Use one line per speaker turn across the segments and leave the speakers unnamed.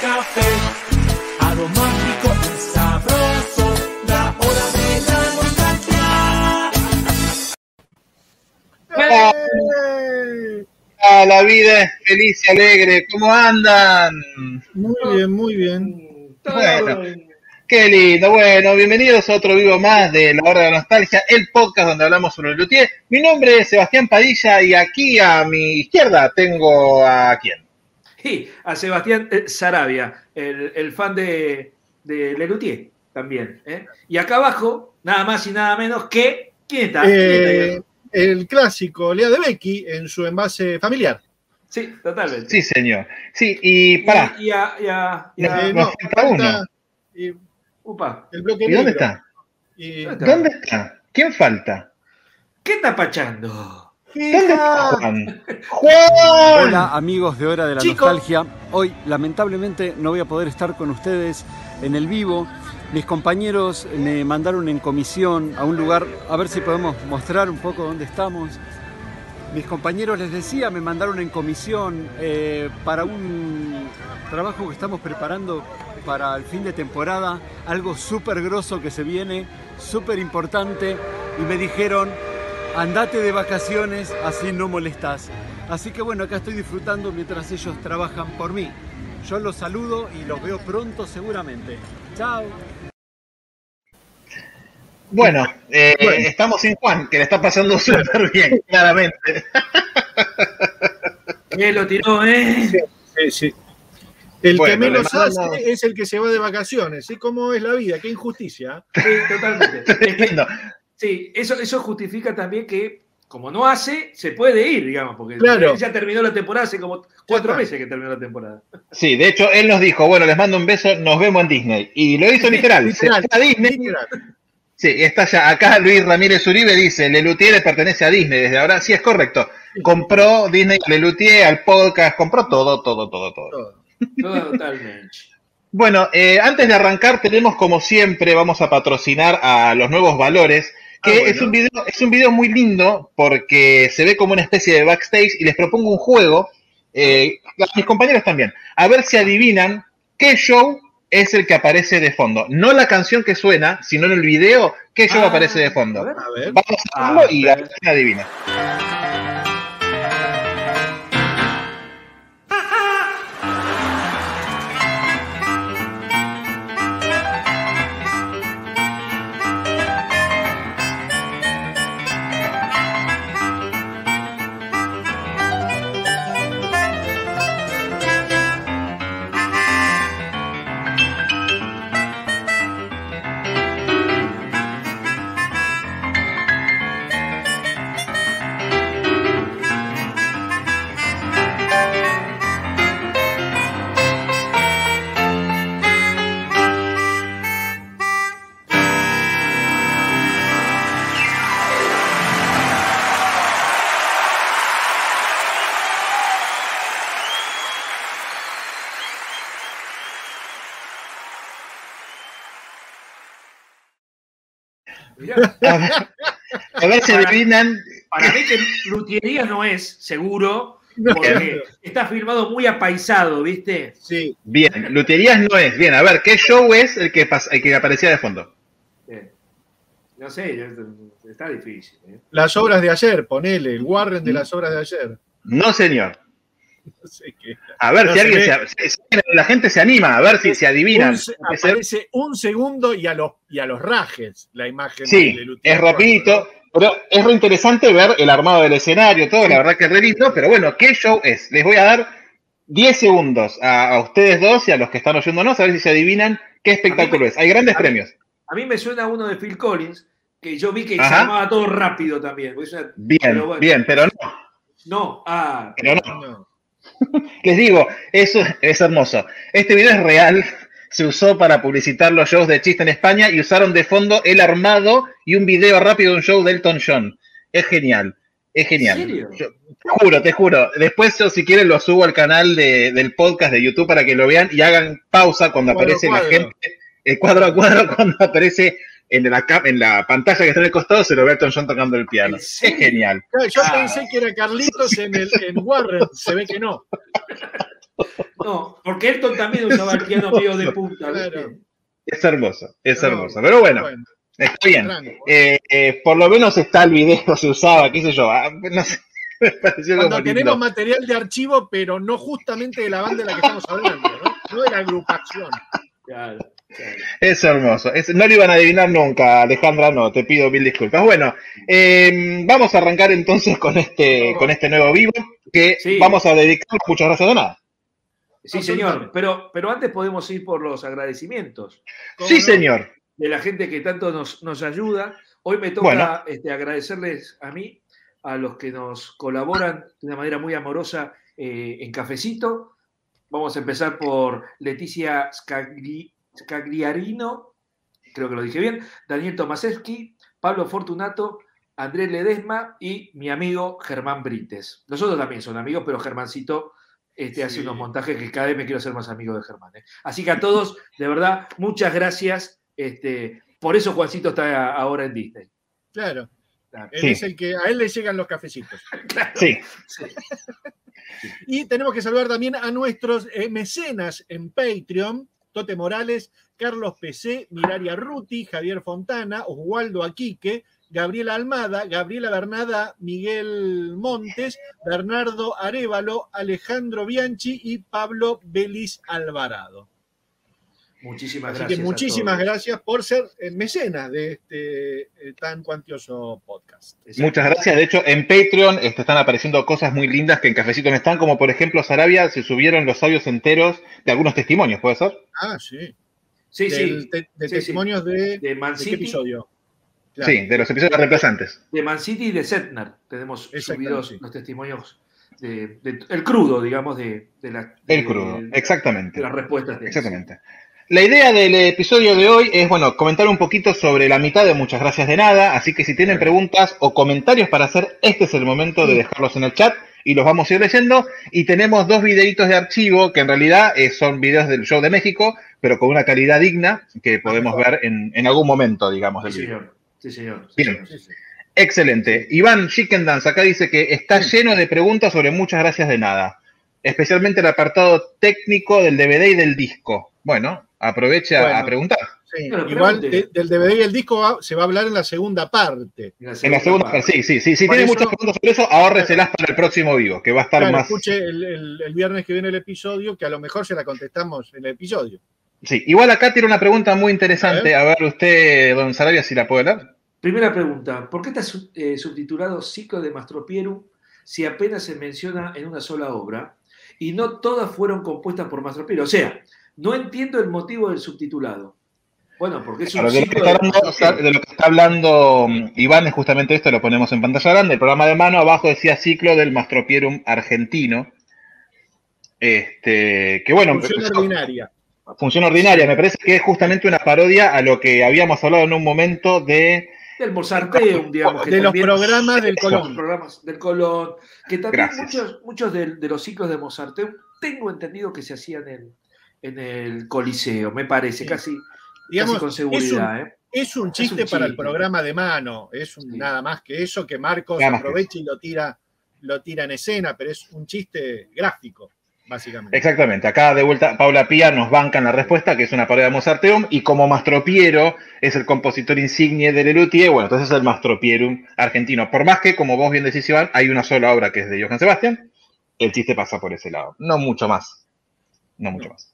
café, aromático y sabroso, la hora de la nostalgia.
Ah, la vida es feliz y alegre. ¿Cómo andan?
Muy bien, muy bien.
Bueno, qué lindo. Bueno, bienvenidos a otro vivo más de La Hora de la Nostalgia, el podcast donde hablamos sobre el luthier. Mi nombre es Sebastián Padilla y aquí a mi izquierda tengo a quién.
Sí, a Sebastián eh, Sarabia, el, el fan de, de Lelutier también. ¿eh? Y acá abajo, nada más y nada menos que. ¿Quién está? ¿Quién
Eh,
está?
el clásico Lea de Becky en su envase familiar.
Sí, totalmente.
Sí, señor. Sí, y pará.
Y, y a, y a- y a-
Eh,
nos
no,
falta
eh,
upa,
el bloque
¿Y dónde está?
Y-
¿Dónde
¿Dónde está? ¿Quién falta?
¿Qué está pachando?
¿Dónde está
¡Hija!
Juan? ¡Juan!
Hola amigos de Hora de la
Chico.
Nostalgia. Hoy lamentablemente no voy a poder estar con ustedes en el vivo. Mis compañeros me mandaron en comisión a un lugar, a ver si podemos mostrar un poco dónde estamos. Mis compañeros, les decía, me mandaron en comisión eh, para un trabajo que estamos preparando para el fin de temporada, algo súper grosso que se viene, súper importante, y me dijeron, andate de vacaciones, así no molestás. Así que bueno, acá estoy disfrutando mientras ellos trabajan por mí. Yo los saludo y los veo pronto seguramente. Chao.
Bueno, eh,
Bueno.
estamos sin Juan, que le está pasando súper bien, claramente.
¿Quién lo tiró, eh?
Sí, sí. El
Bueno,
que menos hace es el que se va de vacaciones. ¿Sí? ¿Cómo es la vida? Qué injusticia.
Sí, totalmente.
Tremendo.
Sí, eso, eso justifica también que, como no hace, se puede ir, digamos, porque
Claro.
él ya terminó la temporada hace como cuatro meses que terminó la temporada.
Sí, de hecho, él nos dijo, bueno, les mando un beso, nos vemos en Disney. Y lo hizo literal.
Literal,
Se fue a Disney.
literal.
Sí, está ya. Acá Luis Ramírez Uribe dice, Lelutier le pertenece a Disney desde ahora. Sí, es correcto. Compró Disney a Lelutier, al podcast, compró todo, todo, todo, todo.
Todo.
Totalmente.
Bueno, eh, antes de arrancar, tenemos como siempre, vamos a patrocinar a los nuevos valores, que
Ah, bueno.
es un video, es un video muy lindo porque se ve como una especie de backstage y les propongo un juego, eh, a mis compañeros también, a ver si adivinan qué show es el que aparece de fondo. No la canción que suena, sino en el video, qué show
Ah,
aparece de fondo.
a ver.
A ver.
Vamos a hacerlo
Ah,
y a ver quién adivina. A ver, a ver si adivinan.
para mí que Lutierías no es, seguro,
No,
porque está filmado muy apaisado, ¿viste?
Sí.
Bien, Luterías no es. Bien, a ver, ¿qué show es el que, el que aparecía de fondo?
Eh, No sé, está difícil. ¿eh?
Las obras de ayer, ponele, el Warren de las obras de ayer.
No, señor.
No sé qué.
A ver
No
si
se
alguien se, si- la gente se anima, a ver si se adivinan.
Un se-
Puede ser-
aparece un segundo y a los, y a los rajes la imagen
Sí,
de
es rapidito, pero es re interesante ver el armado del escenario, todo, la verdad que es re lindo, pero bueno, ¿qué show es? Les voy a dar 10 segundos a, a ustedes dos y a los que están oyéndonos a ver si se adivinan qué espectáculo es. Hay grandes
a mí-
premios.
A mí me suena uno de Phil Collins, que yo vi que se
Ajá.
llamaba todo rápido también. una-
Bien,
pero bueno.
bien, pero no,
No, ah,
pero no.
No.
Les digo, eso es hermoso. Este video es real. Se usó para publicitar los shows de chiste en España y usaron de fondo el armado y un video rápido de un show de Elton John. Es genial. Es genial.
¿En serio?
Yo- te juro, te juro. Después yo si quieren lo subo al canal de- del podcast de YouTube para que lo vean y hagan pausa cuando
Cuadro
aparece la gente, el cuadro a cuadro cuando aparece en la, en la pantalla que está en el costado, se lo ve a Elton John tocando el piano.
¿En
Es genial.
Yo
Ah.
pensé que era Carlitos en, el, en Warren, se ve que no.
No, porque Elton también usaba el piano medio de punta.
Es hermoso, es
No,
hermoso. Pero bueno, está bien. Eh, eh, por lo menos está el video, se usaba, qué sé yo. ah, no sé, me pareció como
Cuando
lindo.
tenemos material de archivo, pero no justamente de la banda de la que estamos hablando, ¿no? No de la agrupación.
Claro.
Es hermoso. Es- no lo iban a adivinar nunca, Alejandra, no, te pido mil disculpas. Bueno, eh, vamos a arrancar entonces con este, con este nuevo vivo, que
Sí.
vamos a dedicar muchas gracias de nada.
Sí, señor. Pero, pero antes podemos ir por los agradecimientos
¿Cómo
Sí,
no?
señor.
de la gente que tanto nos, nos ayuda. Hoy me toca
Bueno.
este, agradecerles a mí, a los que nos colaboran de una manera muy amorosa eh, en Cafecito. Vamos a empezar por Leticia Scagli- Scagliarino, creo que lo dije bien, Daniel Tomasewski, Pablo Fortunato, Andrés Ledesma y mi amigo Germán Brites. Nosotros también son amigos, pero Germancito este, hace unos montajes que cada vez me quiero ser más amigo de Germán. ¿eh? Así que a todos, de verdad, muchas gracias. Este, por eso Juancito está ahora en Disney.
Claro.
Claro.
Él
Sí.
es el que a él le llegan los cafecitos.
Sí,
Sí.
Y tenemos que saludar también a nuestros eh, mecenas en Patreon, Tote Morales, Carlos PC, Miraria Ruti, Javier Fontana, Oswaldo Aquique, Gabriela Almada, Gabriela Bernada, Miguel Montes, Bernardo Arevalo, Alejandro Bianchi y Pablo Belis Alvarado.
Muchísimas
Así
gracias.
que
a
muchísimas
todos.
gracias por ser eh, mecenas de este eh, tan cuantioso podcast.
Exacto.
muchas gracias. De hecho, en Patreon este, están apareciendo cosas muy lindas que en Cafecito no están, como por ejemplo, Sarabia, se subieron los audios enteros de algunos testimonios, ¿puede ser?
Ah, sí.
Sí,
Del
sí.
te- de
Sí,
testimonios de,
De Man
¿de qué
City,
episodio. Claro.
Sí, de los episodios reemplazantes.
de Man City y de Setner. Tenemos subidos
sí.
los testimonios de, de- el crudo, digamos, de, de la,
El crudo,
de
exactamente.
las respuestas de.
Exactamente. La idea del episodio de hoy es, bueno, comentar un poquito sobre la mitad de Muchas Gracias de Nada, así que si tienen preguntas o comentarios para hacer, este es el momento de dejarlos en el chat y los vamos a ir leyendo. Y tenemos dos videitos de archivo que en realidad eh, son videos del show de México, pero con una calidad digna que podemos ver en, en algún momento, digamos, del
Sí,
video.
señor. Sí, señor. Sí,
Bien.
señor.
Sí, sí.
Excelente. Iván Chicken Dance acá dice que está lleno de preguntas sobre muchas gracias de nada, especialmente el apartado técnico del DVD y del disco. Bueno, aproveche a- preguntar.
Sí, igual de- del DVD y el disco va- se va a hablar en la segunda parte.
En la
En la segunda,
parte.
sí, sí, sí. Si tiene muchas preguntas sobre eso, ahórreselas para el próximo vivo, que va a estar
Claro,
más.
escuche el, el- el viernes que viene el episodio, que a lo mejor se la contestamos en el episodio.
Sí, igual acá tiene una pregunta muy interesante.
A
A ver, usted, don Sarabia, si la puede leer.
Primera pregunta, ¿por qué está eh, subtitulado Ciclo de Mastropierum si apenas se menciona en una sola obra y no todas fueron compuestas por Mastropierum? O sea, no entiendo el motivo del subtitulado. Bueno, porque es un
Claro, de, lo que
ciclo
está
de
hablando,
Mastropierum.
de lo que está hablando mm, Iván es justamente esto, lo ponemos en pantalla grande. El programa de mano abajo decía ciclo del Mastropierum argentino. Este, que bueno,
Función ordinaria.
función ordinaria. Me parece que es justamente una parodia a lo que habíamos hablado en un momento de.
Del Mozarteum, digamos. que
De los programas del
Eso.
los
Colón.
programas del Colón, que también
Gracias.
muchos, muchos de, de los ciclos de Mozarteum tengo entendido que se hacían en, en el Coliseo, me parece,
Sí.
casi,
Digamos,
casi con
es
seguridad.
un,
¿eh?
es un chiste
Es un
para el programa de mano. Es un,
Sí.
nada más que eso que Marcos
que
aprovecha y lo tira, lo tira en escena, pero es un chiste gráfico, básicamente.
Exactamente. Acá de vuelta Paula Pía nos banca en la respuesta, que es una parodia de Mozarteum, y como Mastropiero es el compositor insigne de Lelutier, bueno, entonces es el Mastropierum argentino. Por más que, como vos bien decís, Iván, hay una sola obra que es de Johann Sebastian, el chiste pasa por ese lado. No mucho más. No mucho
No.
más.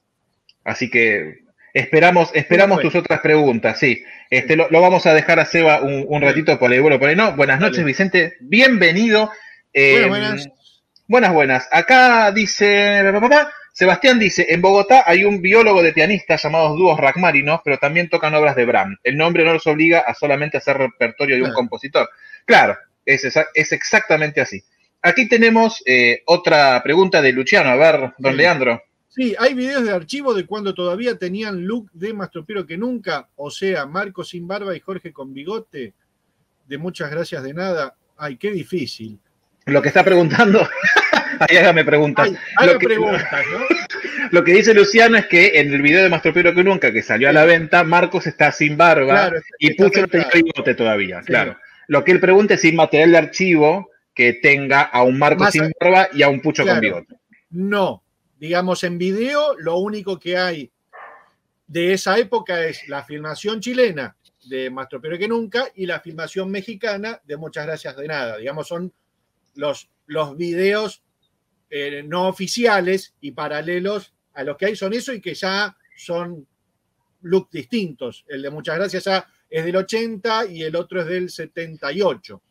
Así que esperamos, esperamos tus otras preguntas, sí. Este, lo, lo vamos a dejar a Seba un, un ratito por ahí, bueno, por ahí no. Buenas noches. Vicente. Bienvenido. Eh,
Buenas, buenas.
Buenas, buenas. Acá dice, Sebastián dice, en Bogotá hay un biólogo de pianistas llamados dúos Rachmaninoff, pero también tocan obras de Brahms. El nombre no los obliga a solamente hacer repertorio de un
Claro.
compositor. Claro, es, exa- es exactamente así. Aquí tenemos eh, otra pregunta de Luciano. A ver, don
Sí.
Leandro.
Sí, hay videos de archivo de cuando todavía tenían look de Mastropiero que nunca, o sea, Marco sin barba y Jorge con bigote, de muchas gracias de nada. Ay, qué difícil.
Lo que está preguntando, ahí hágame preguntas.
Ay,
Lo que-
preguntas, ¿no?
Lo que dice Luciano es que en el video de Mastropiero que nunca, que salió a la venta, Marcos está sin barba
Claro,
y Pucho no tenía bigote todavía,
Sí.
claro. Lo que él pregunta es si hay material de archivo que tenga a un Marcos
Más
sin barba y a un Pucho
Claro.
con bigote.
No, digamos, en video, lo único que hay de esa época es la filmación chilena de Más Tropero que Nunca y la filmación mexicana de Muchas Gracias de Nada. Digamos, son los, los videos eh, no oficiales y paralelos a los que hay son eso y que ya son looks distintos. El de Muchas Gracias ya es del 80 y el otro es del 78.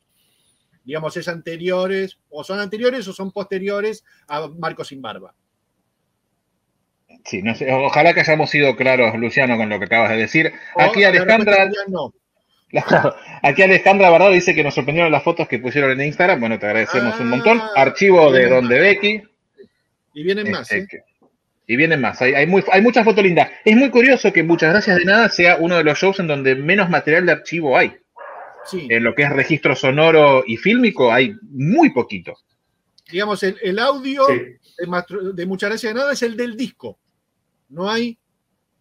Digamos, es anteriores, o son anteriores o son posteriores a Marco sin Barba.
Sí, no sé, ojalá que hayamos sido claros, Luciano, con lo que acabas de decir. Aquí
la
Alejandra,
no.
aquí Alejandra Bardado dice que nos sorprendieron las fotos que pusieron en Instagram. Bueno, te agradecemos un montón.
Ah,
Archivo de
bien.
Don de Becky.
Y vienen más.
Este,
¿eh?
que- Y vienen más. Hay, hay, muy, hay muchas fotos lindas. Es muy curioso que Muchas Gracias de Nada sea uno de los shows en donde menos material de archivo hay.
Sí.
En lo que es registro sonoro y fílmico hay muy poquito.
Digamos, el, el audio
Sí.
de, de Muchas Gracias de Nada es el del disco. No hay,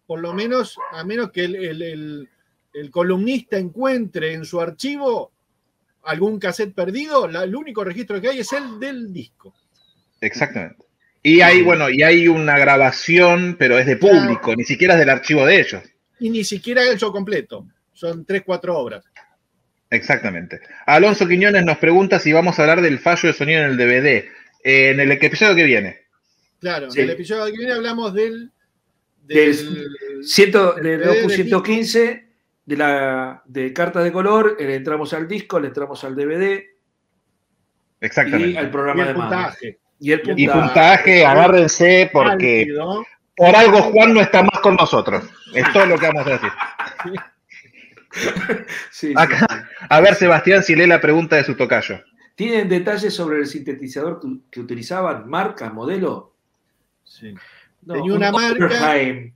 por lo menos, a menos que el, el- el- el columnista encuentre en su archivo algún cassette perdido, la- el único registro que hay es el del disco.
Exactamente. Y hay, bueno, y hay una grabación, pero es de público, ni siquiera es del archivo de ellos.
Y ni siquiera el show completo. Son tres, cuatro obras.
Exactamente. Alonso Quiñones nos pregunta si vamos a hablar del fallo de sonido en el DVD. Eh, en el episodio que viene.
Claro,
Sí.
en el episodio que viene hablamos del.
Del- Ciento, de
El DVD
Opus
del
115, de la de cartas de color, le entramos al disco, le entramos al DVD y
Exactamente.
al
y
programa
el
de
puntaje.
Y el
Y
puntaje.
agárrense porque por algo Juan no está más con nosotros. Es todo lo que vamos a decir.
Sí, sí,
Acá.
sí.
A ver, Sebastián, si lee la pregunta de su tocayo.
¿Tienen detalles sobre el sintetizador que, que utilizaban? ¿Marca, modelo?
Sí.
No,
Tenía una
un
marca.
Oppenheim.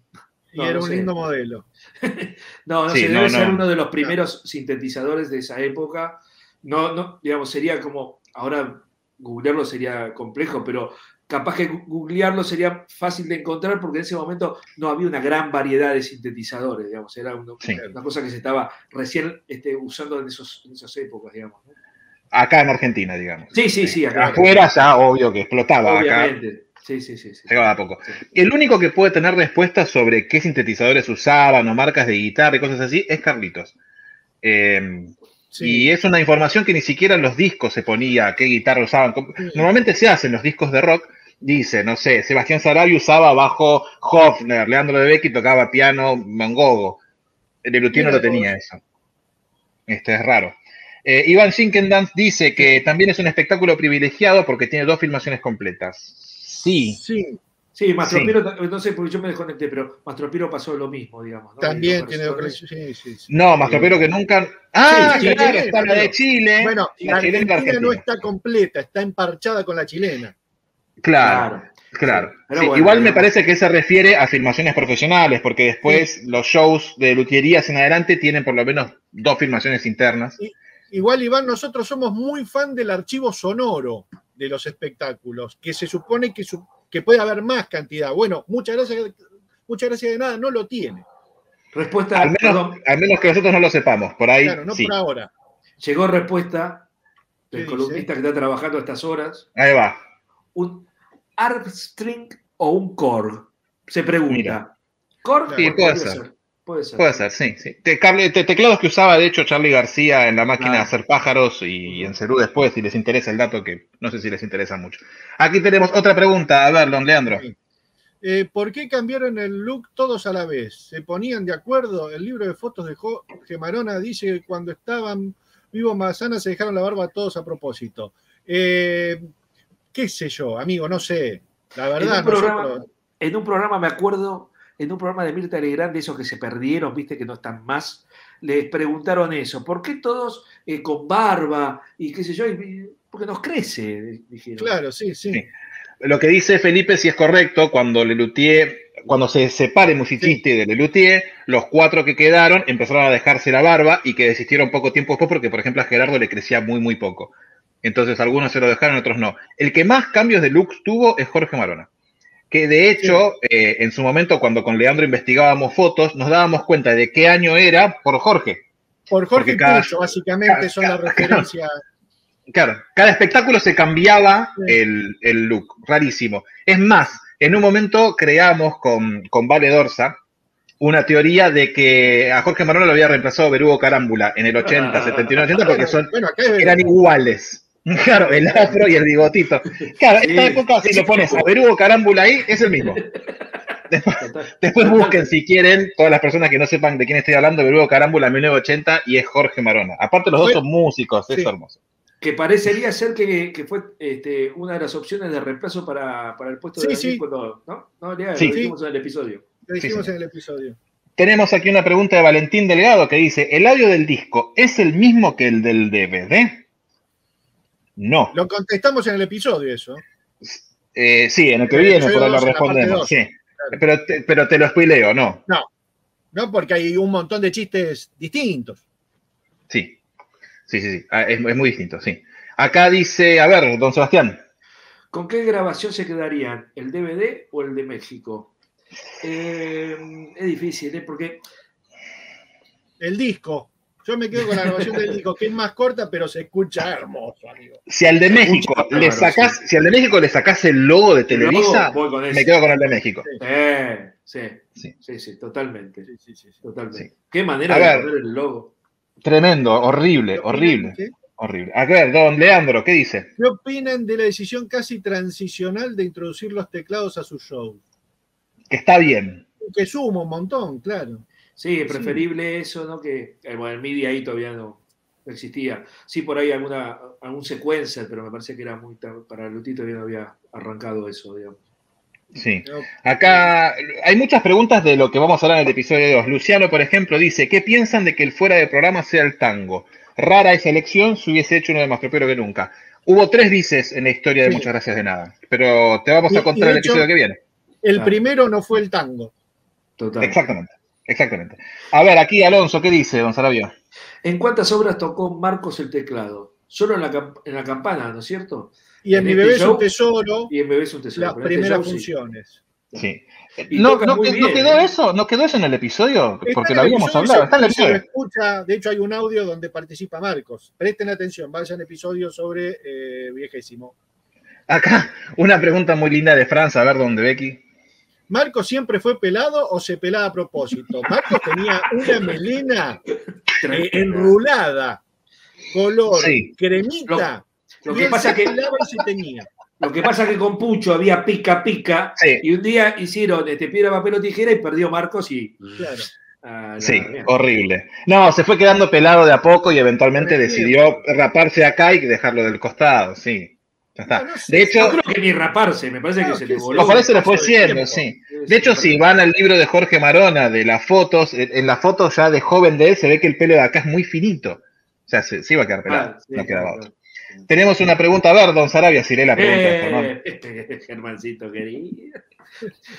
Y
No,
era
no
un
sé.
lindo modelo.
No, no
Sí,
sé,
no,
debe ser
no.
uno de los primeros sintetizadores de esa época. No, no, digamos, sería como, ahora googlearlo sería complejo, pero capaz que googlearlo sería fácil de encontrar porque en ese momento no había una gran variedad de sintetizadores, digamos, era uno-
Sí.
una cosa que se estaba recién este, usando en, esos, en esas épocas, digamos. ¿no?
Acá en Argentina, digamos.
Sí, sí, sí, acá.
Afuera ya, obvio que explotaba. Acá
Obviamente. Sí, sí, sí. sí.
llegaba de a poco.
Sí.
El único que puede tener respuestas sobre qué sintetizadores usaban o marcas de guitarra y cosas así es Carlitos. Eh,
Sí.
Y es una información que ni siquiera en los discos se ponía qué guitarra usaban. Normalmente se hace en los discos de rock. Dice, no sé, Sebastián Sarabia usaba bajo Hofner, Leandro de Becky tocaba piano Mangogo. El de Luthier no
Mira
lo tenía eso. Este es raro. Eh, Iván Shinkendance dice que también es un espectáculo privilegiado porque tiene dos filmaciones completas. Sí,
Sí,
Sí, Mastropiro, no sé, porque yo me desconecté, pero Mastropiro pasó lo mismo, digamos. ¿no?
también tiene sí, sí, sí.
no, más tropero que nunca. Ah,
Sí, sí,
claro,
sí,
está la de Chile.
Bueno,
la
la
chilena y la
Argentina no
argentina.
está completa, está emparchada con la chilena.
Claro. Claro.
Sí,
Sí,
bueno,
igual me parece que se refiere a filmaciones profesionales, porque después los shows de luthierías en adelante tienen por lo menos dos filmaciones internas.
Igual, Iván, nosotros somos muy fan del archivo sonoro de los espectáculos, que se supone que, su- que puede haber más cantidad. Bueno, muchas gracias, muchas gracias de nada, no lo tiene.
Respuesta,
Al menos, al menos que nosotros no lo sepamos, por ahí
Claro, no
sí.
por ahora.
llegó respuesta
¿Qué
del
dice?
columnista que está trabajando a estas horas.
Ahí va.
¿Un Armstring o un Korg? Se pregunta.
Mira.
¿Korg?
Sí,
puede ser.
Puede ser.
Puede ser, sí. sí. Te- cable- te- teclados que usaba, de hecho, Charlie García en la máquina de hacer pájaros y en Cerú después, si les interesa el dato, que no sé si les interesa mucho. Aquí tenemos otra pregunta. A ver, don Leandro.
Sí. Eh, ¿Por qué cambiaron el look todos a la vez? ¿Se ponían de acuerdo? El libro de fotos de Jorge Marona dice que cuando estaban vivos Mazana se dejaron la barba todos a propósito. Eh, ¿Qué sé yo, amigo? No sé. La
En
verdad,
un, programa, en un programa, me acuerdo, en un programa de Mirta Legrand, de esos que se perdieron, viste que no están más, les preguntaron eso. ¿Por qué todos eh, con barba y qué sé yo? Y- porque nos crece, dijeron.
Claro, sí, sí.
Sí. Lo que dice Felipe sí es correcto, cuando Lelutier, cuando se separe Musicisti de Lelutier, los cuatro que quedaron empezaron a dejarse la barba y que desistieron poco tiempo después porque, por ejemplo, a Gerardo le crecía muy, muy poco. Entonces algunos se lo dejaron, otros no. El que más cambios de looks tuvo es Jorge Marona. Que de hecho, eh, en su momento, cuando con Leandro investigábamos fotos, nos dábamos cuenta de qué año era por Jorge.
Por Jorge
cada-
Pucho, básicamente,
cada-
son la
cada-
referencia.
Claro, cada espectáculo se cambiaba
Sí.
el, el look, rarísimo. Es más, En un momento creamos con, con Vale Dorsa una teoría de que a Jorge Marona lo había reemplazado Berugo Carámbula en el 80, 79, 80 porque son,
Bueno,
eran iguales. Claro, el afro y el bigotito. Claro, esta época, si
sí,
lo pones a Berugo Carámbula ahí, es el mismo. Después busquen, si quieren, todas las personas que no sepan de quién estoy hablando, Berugo Carámbula 1980 y es Jorge Marona. Aparte, los dos son músicos, es
Sí.
hermoso.
Que parecería ser que, que fue este, una de las opciones de reemplazo para, para el puesto de
Sí,
Daniel
sí.
cuando, ¿no? No,
Sí.
lo dijimos en el episodio.
Lo dijimos
sí.
en el episodio.
Tenemos aquí una pregunta de Valentín Delgado que dice: ¿El audio del disco es el mismo que el del DVD? No.
Lo contestamos en el episodio, eso.
Eh, sí, en el que
el
viene, ahí lo respondemos. Sí.
Claro.
Pero te, pero te lo spoileo, no.
¿No? Porque hay un montón de chistes distintos.
Sí. Sí, sí, sí. Ah, Es, es muy distinto, sí. Acá dice: A ver, don Sebastián.
¿Con qué grabación se quedarían? ¿El DVD o el de México? Eh, es difícil, ¿eh? Porque
El disco. Yo me quedo con la grabación del disco, que es más corta, pero se escucha hermoso, amigo.
Si al de México le sacás, si al de México le sacás el logo de Televisa,
Luego voy con
me quedo con el de México.
Eh, sí,
Sí.
sí, sí, totalmente.
Sí, sí, sí, sí.
Totalmente.
Sí.
Qué manera
A
de
ver.
poner el logo.
Tremendo, horrible, horrible, horrible. A ver, don Leandro, ¿qué dice?
¿Qué opinan de la decisión casi transicional de introducir los teclados a su show?
Que está bien.
Que suma un montón, claro.
Sí, es preferible eso, ¿no? Que eh, bueno, el MIDI ahí todavía no, existía. Sí, por ahí alguna, algún sequencer, pero me parece que era muy tar- para Luti todavía no había arrancado eso, digamos.
Sí.
Pero-
Acá hay muchas preguntas de lo que vamos a hablar en el episodio 2. Luciano, por ejemplo, dice, ¿qué piensan de que el fuera de programa sea el tango? Rara esa elección, se hubiese hecho uno de más tropero que nunca. Hubo tres dices en la historia de
Sí.
Muchas Gracias de Nada, pero te vamos
Y-
a
y
contar el
hecho-
episodio que viene.
El
Claro.
primero no fue el tango.
Total.
Exactamente, exactamente. A ver, aquí Alonso, ¿qué dice, don Sarabia?
¿En cuántas obras tocó Marcos el teclado? Solo en la, en la campana, ¿no es cierto?
Y en,
En
Mi
este
Bebé es un tesoro,
Y en Bebé es un tesoro.
las
este
primeras
show
funciones.
Sí. ¿No,
toca
no,
muy
que-
bien,
¿no quedó
¿eh?
eso? ¿No quedó eso en el episodio?
Está
Porque lo habíamos hablado. Está en el episodio.
escucha, de hecho hay un audio donde participa Marcos. Presten atención, vayan episodio sobre eh, Viejésimo.
Acá, una pregunta muy linda de Franz, a ver dónde, Becky.
¿Marcos siempre fue pelado o se pelaba a propósito? Marcos tenía una melena eh, enrulada, color
Sí.
cremita.
Lo que pasa que
se tenía.
Lo que pasa que con Pucho había pica pica
Sí.
y un día hicieron este piedra, papel o tijera y perdió Marcos y.
Claro.
Ah,
Sí, horrible. No, se fue quedando pelado de a poco y eventualmente decidió raparse acá y dejarlo del costado, sí. Ya está.
No, no sé,
De
No
hecho,
creo que ni raparse, me parece que se le voló.
ojalá se le fue siendo, sí. De hecho, si van al libro de Jorge Marona de las fotos, en la foto ya de joven de él se ve que el pelo de acá es muy finito. O sea, se, se iba a quedar pelado.
Ah, sí,
no quedaba otro. Tenemos una pregunta. A ver, don Sarabia, si lee la pregunta.
Eh, este Germancito querido.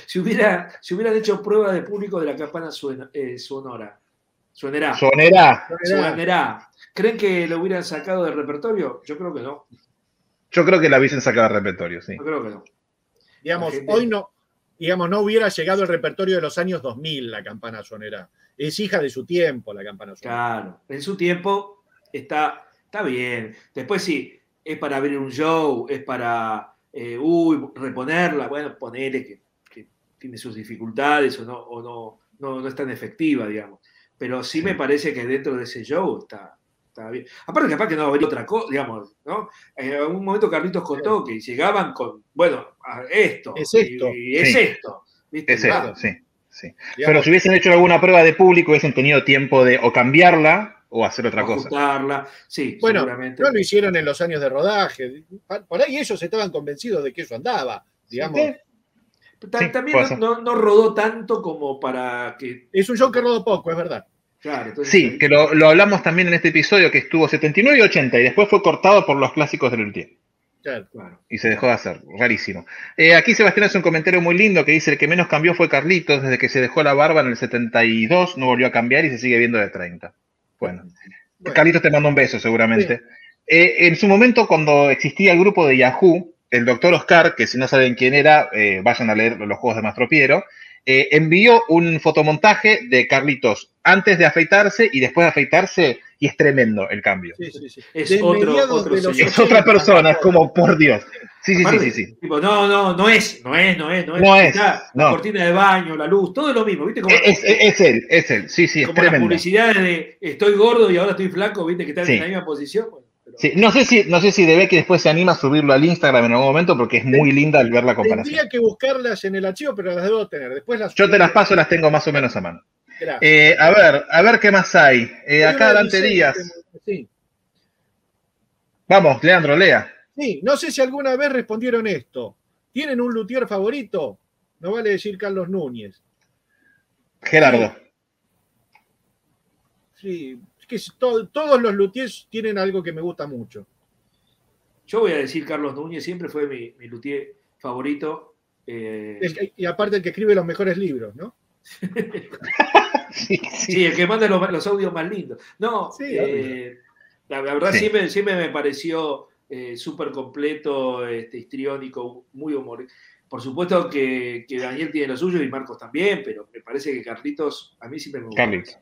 Si, hubiera, si hubieran hecho prueba de público de la campana suena- eh, sonora, suenará.
Sonera.
Suenará. ¿Creen que lo hubieran sacado del repertorio? Yo creo que no.
Yo creo que la hubiesen sacado del repertorio, sí.
Yo creo que no.
Digamos,
gente-
hoy no, digamos, no hubiera llegado el repertorio de los años 2000 la campana sonera. Es hija de su tiempo la campana sonera.
Claro. En su tiempo está, está bien. Después sí, es para abrir un show, es para, eh, uy, reponerla. Bueno, ponele que, que tiene sus dificultades o no, o no, no, no es tan efectiva, digamos. Pero sí, me parece que dentro de ese show está, está bien. Aparte, capaz que no va a haber otra cosa, digamos, ¿no? En algún momento Carlitos contó que llegaban con, bueno, a esto.
Es esto.
Y, y es
Sí.
esto. ¿viste?
Es
Claro.
eso, sí. sí.
Digamos,
Pero si hubiesen hecho alguna prueba de público, hubiesen tenido tiempo de o cambiarla o hacer otra cosa.
Sí,
Bueno,
seguramente.
no lo hicieron en los años de rodaje. Por ahí ellos estaban convencidos de que eso andaba. Digamos,
Sí.
Ta-
Sí,
también no- no rodó tanto como para que.
es un show que rodó poco, es verdad.
Claro, entonces,
Sí, que lo, lo hablamos también en este episodio que estuvo 79 y 80 y después fue cortado por los clásicos del Luthier.
Claro.
Claro.
Y se dejó de hacer, rarísimo. Eh, aquí Sebastián hace un comentario muy lindo que dice el que menos cambió fue Carlitos, desde que se dejó la barba en el 72 no volvió a cambiar y se sigue viendo de 30. Bueno,
Bueno.
Carlitos te manda un beso seguramente. Eh, en su momento, cuando existía el grupo de Yahoo, el doctor Oscar, que si no saben quién era, eh, vayan a leer los juegos de Mastro Piero, eh, envió un fotomontaje de Carlitos antes de afeitarse y después de afeitarse, y es tremendo el cambio.
Sí, sí, sí.
Es otro-.
Es otra
80,
persona, es como, por Dios. Sí, sí, sí,
Aparte,
sí, sí.
tipo, no, no, no es, no es, no es, no es.
No es, no.
La cortina de baño, la luz, todo es lo mismo, ¿viste? Como,
Es, es- es él, es él, sí, sí, es
como las
tremendo.
publicidades de estoy gordo y ahora estoy flaco, ¿viste? Que están
Sí.
en la misma posición. Bueno, pero-
Sí, no sé si, no sé si debe que después se anima a subirlo al Instagram en algún momento porque es muy linda al ver la comparación.
Tendría que buscarlas en el archivo, pero las debo tener. Después las
Yo te las paso, las tengo más o menos a mano. Eh, a ver, a ver qué más hay. Eh, acá Dante Díaz.
Sí.
Vamos, Leandro, lea.
Sí, no sé si alguna vez respondieron esto. ¿Tienen un luthier favorito? No vale decir Carlos Núñez.
Gerardo.
Sí, que todos los luthiers tienen algo que me gusta mucho.
Yo voy a decir Carlos Núñez, siempre fue mi, mi luthier favorito. eh,
El que- y aparte el que escribe los mejores libros, ¿no?
Sí, sí.
Sí, el que manda los, los audios más lindos. No,
Sí,
eh, la, la verdad
Sí.
siempre, siempre me pareció eh, súper completo, este, histriónico, muy humorístico. Por supuesto que, que Daniel tiene lo suyo y Marcos también, pero me parece que Carlitos a mí siempre me gustó.
Carlitos.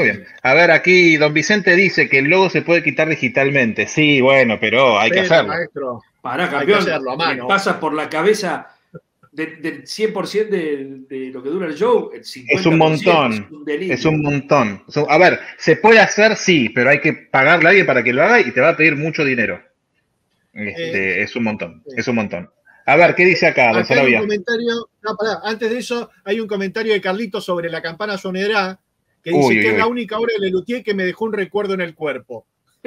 Muy bien. A ver, aquí don Vicente dice que el logo se puede quitar digitalmente. Sí, bueno, pero hay que hacerlo.
maestro,
Pará,
Hay que
campeón,
hacerlo a
me
mano.
pasa por la cabeza de- del 100% de, de lo que dura el show, el 50%
Es un montón.
Es un delirio.
Es un montón. A ver, se puede hacer, sí, pero hay que pagarle a alguien para que lo haga y te va a pedir mucho dinero. Este,
Eh,
es un montón, es un montón. A ver, ¿qué dice acá, don
Acá hay un
Sarabia?
comentario, no, pará, antes de eso hay un comentario de Carlitos sobre la campana sonera que dice
Uy, uy,
que es la única obra de Lelutier que me dejó un recuerdo en el cuerpo.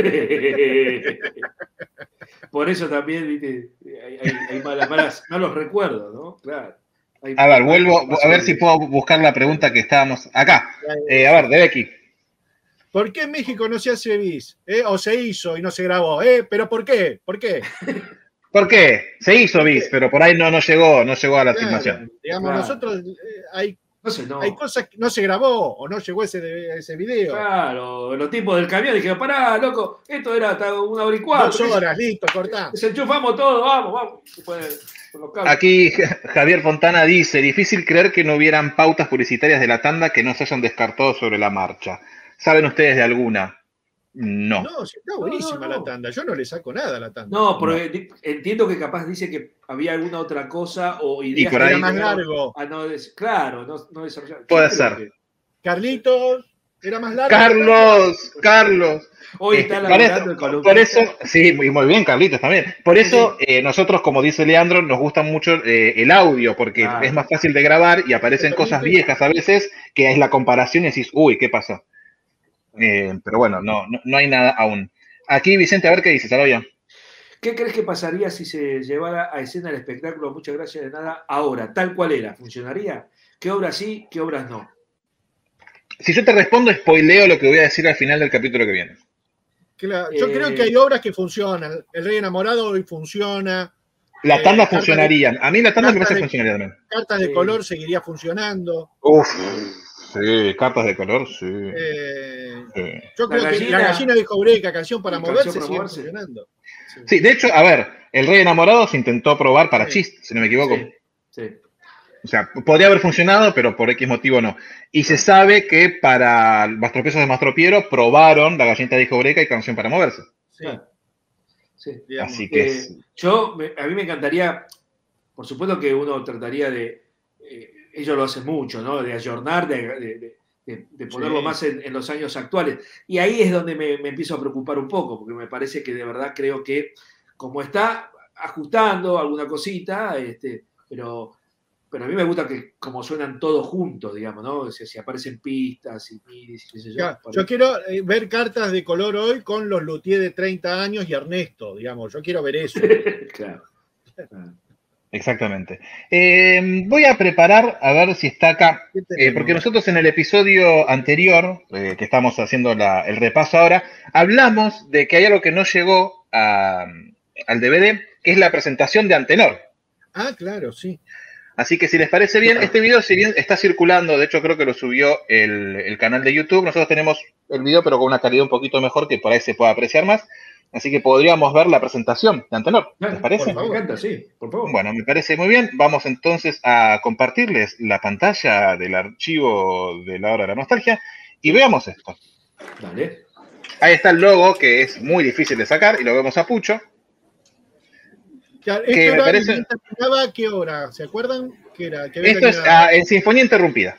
Por eso también, viste, hay, hay- hay malas, malas- malos recuerdos, ¿no? Claro. Hay-
A ver, vuelvo a ver si puedo buscar la pregunta que estábamos acá. Eh, a ver, de Becky.
¿Por qué en México no se hace bis? ¿Eh? ¿O se hizo y no se grabó? ¿Eh? ¿Pero por qué? ¿Por qué?
¿Por qué? Se hizo bis, pero por ahí no, no llegó, no llegó a la
Claro,
filmación.
digamos,
Claro.
nosotros eh, hay,
No sé, no.
hay cosas que no se grabó o no llegó ese, ese video.
Claro, los tipos del camión dijeron, pará, loco, esto era hasta una hora y cuarto.
Dos horas, listo, cortá.
Desenchufamos todo, vamos, vamos.
Aquí Javier Fontana dice, difícil creer que no hubieran pautas publicitarias de la tanda que no se hayan descartado sobre la marcha. ¿Saben ustedes de alguna? No.
No, sí, está buenísima
No, no, no.
la tanda. Yo no le saco nada a la tanda.
No, porque entiendo que capaz dice que había alguna otra cosa o ideas
por
que
ahí-
Era más largo.
a no des- claro, no, no desarrollar.
Puede ser.
que
Carlitos, era más largo.
Carlos, Carlos.
Hoy
Este,
está
por,
laburando el
eso,
columnista.
por eso- sí, muy, muy bien, Carlitos también. Por eso eh, nosotros, como dice Leandro, nos gusta mucho eh, el audio, porque es más fácil de grabar y aparecen cosas viejas a veces, que es la comparación y decís, uy, ¿qué pasó? Eh, pero bueno, no, no, no hay nada aún. Aquí, Vicente, a ver qué dices, Sarabia.
¿Qué crees que pasaría si se llevara a escena el espectáculo? Muchas gracias de nada. Ahora, tal cual era, ¿funcionaría? ¿Qué obras sí, qué obras no?
Si yo te respondo, spoileo lo que voy a decir al final del capítulo que viene.
Claro, Yo
Eh,
creo que hay obras que funcionan. El Rey Enamorado hoy funciona.
Las
Eh,
tandas
cartas
funcionarían. A mí las tandas me
cartas
parece que funcionarían también.
Cartas de
Sí.
color seguiría funcionando.
Uf, sí, cartas de color, sí.
Eh,
sí.
yo
La
creo que
gallina-
La gallina dijo Breca, canción para
Sí,
moverse,
canción para
sigue
moverse.
funcionando.
Sí, de hecho, a ver, el Rey Enamorado se intentó probar para
Sí.
Chist, si no me equivoco.
Sí, sí.
O sea, podría haber funcionado, pero por X motivo no. Y se sabe que para Mastropiezos de Mastropiero probaron la gallinita de Breca y canción para moverse.
Sí.
Sí.
digamos.
Así que
Eh,
es-
yo, me- a mí me encantaría, por supuesto que uno trataría de, ellos lo hacen mucho, ¿no? De ayornar, de, de- de- de ponerlo
Sí.
más en, en los años actuales. Y ahí es donde me, me empiezo a preocupar un poco, porque me parece que de verdad creo que, como está ajustando alguna cosita, este, pero, pero a mí me gusta que como suenan todos juntos, digamos, ¿no? Sea, si aparecen pistas y y sé yo.
Ya, yo quiero eh, ver cartas de color hoy con los Luthier de 30 años y Ernesto, digamos. Yo quiero ver eso.
claro. Claro.
Exactamente. Eh, voy a preparar, a ver si está acá,
¿Qué
eh, porque nosotros en el episodio anterior, eh, que estamos haciendo la- el repaso ahora, hablamos de que hay algo que no llegó a- al DVD, que es la presentación de Antenor.
Ah, claro, sí.
Así que si les parece bien, este video si bien está circulando, de hecho creo que lo subió el, el canal de YouTube, nosotros tenemos el video pero con una calidad un poquito mejor que por ahí se pueda apreciar más, así que podríamos ver la presentación de Antenor, ¿les parece?
Me encanta, sí, por favor.
Bueno, me parece muy bien. Vamos entonces a compartirles la pantalla del archivo de la hora de la nostalgia y veamos esto.
Dale.
Ahí está el logo que es muy difícil de sacar y lo vemos a Pucho.
Claro,
Que
este
me
horario
parece-
terminaba a qué hora? ¿Se acuerdan? Que era,
Esto es ah, en Sinfonía Interrumpida.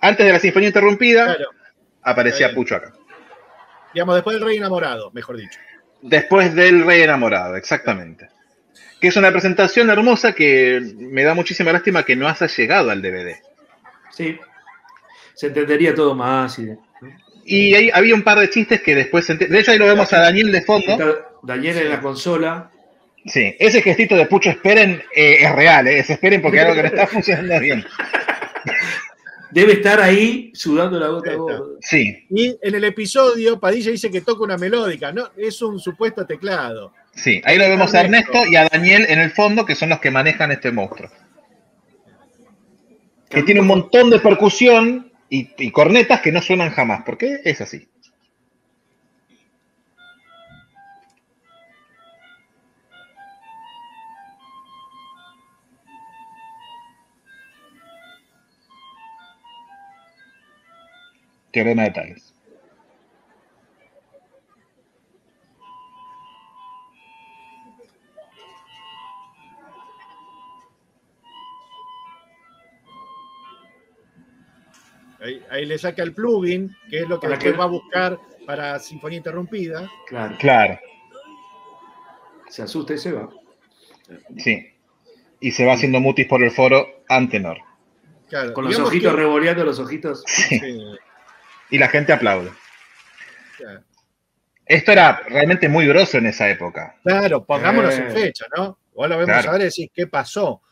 Antes de la Sinfonía Interrumpida
Claro,
aparecía. Pucho acá.
digamos, después del Rey Enamorado, mejor dicho.
Después del Rey Enamorado, exactamente. Que es una presentación hermosa que me da muchísima lástima que no haya llegado al DVD.
Sí. Se entendería todo más. Y, ¿no?
Y ahí había un par de chistes que después... se ente- De hecho, ahí lo vemos a Daniel de fondo.
Daniel en la consola.
Sí, ese gestito de Pucho esperen eh, es real, ¿eh? es esperen porque algo que no está funcionando bien.
Debe estar ahí sudando la gota gorda.
Sí,
Y en el episodio, Padilla dice que toca una melódica, ¿no? Es un supuesto teclado.
sí, ahí lo vemos a Ernesto y a Daniel en el fondo, que son los que manejan este monstruo. Que tiene un montón de percusión y, y cornetas que no suenan jamás, porque es así. Teorema de Tales.
Ahí, ahí le saca el plugin, que es lo que después va a buscar para Sinfonía Interrumpida.
Claro.
Claro,
Se asusta y se va.
sí. Y se va haciendo mutis por el foro Antenor.
Claro,
Con los
digamos
ojitos
que-
revoleando los ojitos.
Sí.
Sí,
Y la gente aplaude.
claro.
Esto era realmente muy grosso en esa época.
Claro, pongámonos
Eh.
en fecha, ¿no? Vos lo vemos
Claro.
ahora y decís, ¿qué pasó?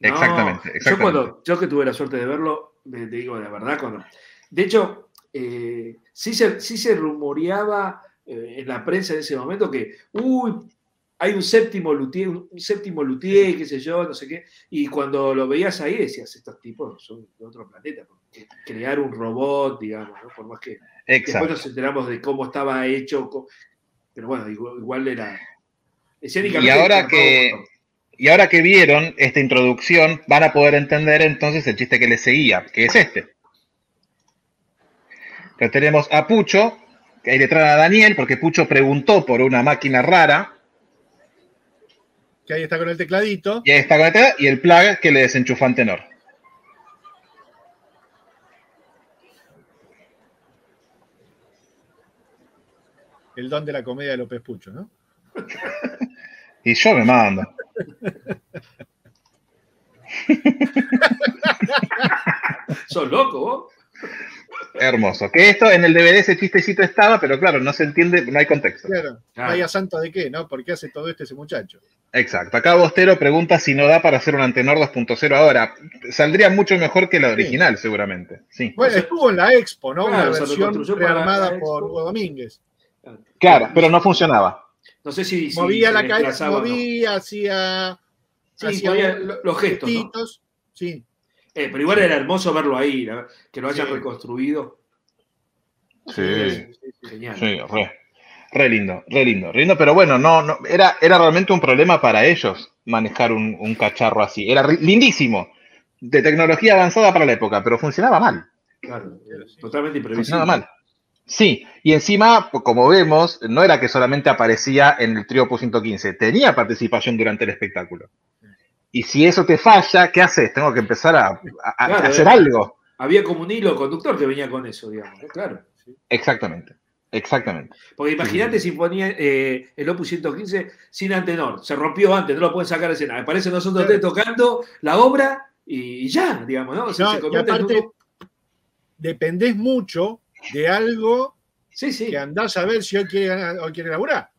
No,
Exactamente,
Yo cuando, yo que tuve la suerte de verlo, te te digo la verdad, cuando. De hecho, eh, sí, se, sí se rumoreaba eh, en la prensa en ese momento que, uy, hay un séptimo luthier, un séptimo luthier, qué sé yo, no sé qué. Y cuando lo veías ahí decías, estos tipos son de otro planeta. porque crear un robot, digamos, ¿no? Por más que después
Exacto.
nos enteramos de cómo estaba hecho, pero bueno, igual, igual era.
Y ahora que, y ahora que vieron esta introducción, van a poder entender entonces el chiste que les seguía, que es este. Que tenemos a Pucho, que ahí le traen a Daniel, porque Pucho preguntó por una máquina rara,
Que ahí está con el tecladito.
y ahí está con el teclado, y el plug que le desenchufó a Tenor.
El don de la comedia de López Pucho, ¿no?
Y yo me mando.
¿Sos loco vos?
Hermoso. Que esto en el DVD ese chistecito estaba, pero claro, no se entiende, no hay contexto.
Claro,
Claro.
vaya santo de qué, ¿no? ¿Por qué hace todo esto ese muchacho?
Exacto. Acá Bostero pregunta si no da para hacer un Antenor 2.0 ahora. Saldría mucho mejor que la original, seguramente. Sí.
Bueno, estuvo en la Expo, ¿no?
Claro,
Una versión rearmada por. Hugo Domínguez.
Claro, pero no funcionaba.
No sé si. si
movía la
no.
movía, hacía,
Sí,
hacía
los gestos.
Sí,
Eh, pero igual era hermoso verlo ahí, que lo hayan
Sí.
reconstruido.
Sí.
Genial.
Sí, re. Re lindo, re lindo, re lindo, pero bueno, no, no, era, era realmente un problema para ellos manejar un, un cacharro así. Era lindísimo, de tecnología avanzada para la época, pero funcionaba mal.
Claro, totalmente imprevisible.
Funcionaba mal. Sí, y encima, como vemos, no era que solamente aparecía en el trío 115, tenía participación durante el espectáculo. Y si eso te falla, ¿qué haces? Tengo que empezar a, a- a
Claro,
hacer
eh.
algo.
Había como un hilo conductor que venía con eso, digamos. Claro.
Exactamente, exactamente.
Porque imagínate Sinfonía, eh, el Opus 115 sin antenor. Se rompió antes, no lo pueden sacar de escena. Aparece nosotros tres tocando la obra y, y ya, digamos, ¿no? O sea,
No,
se
y
convierte en
aparte,
un-
dependés mucho de algo
Sí, sí.
que andás a ver si hoy quiere, ganar- hoy quiere laburar.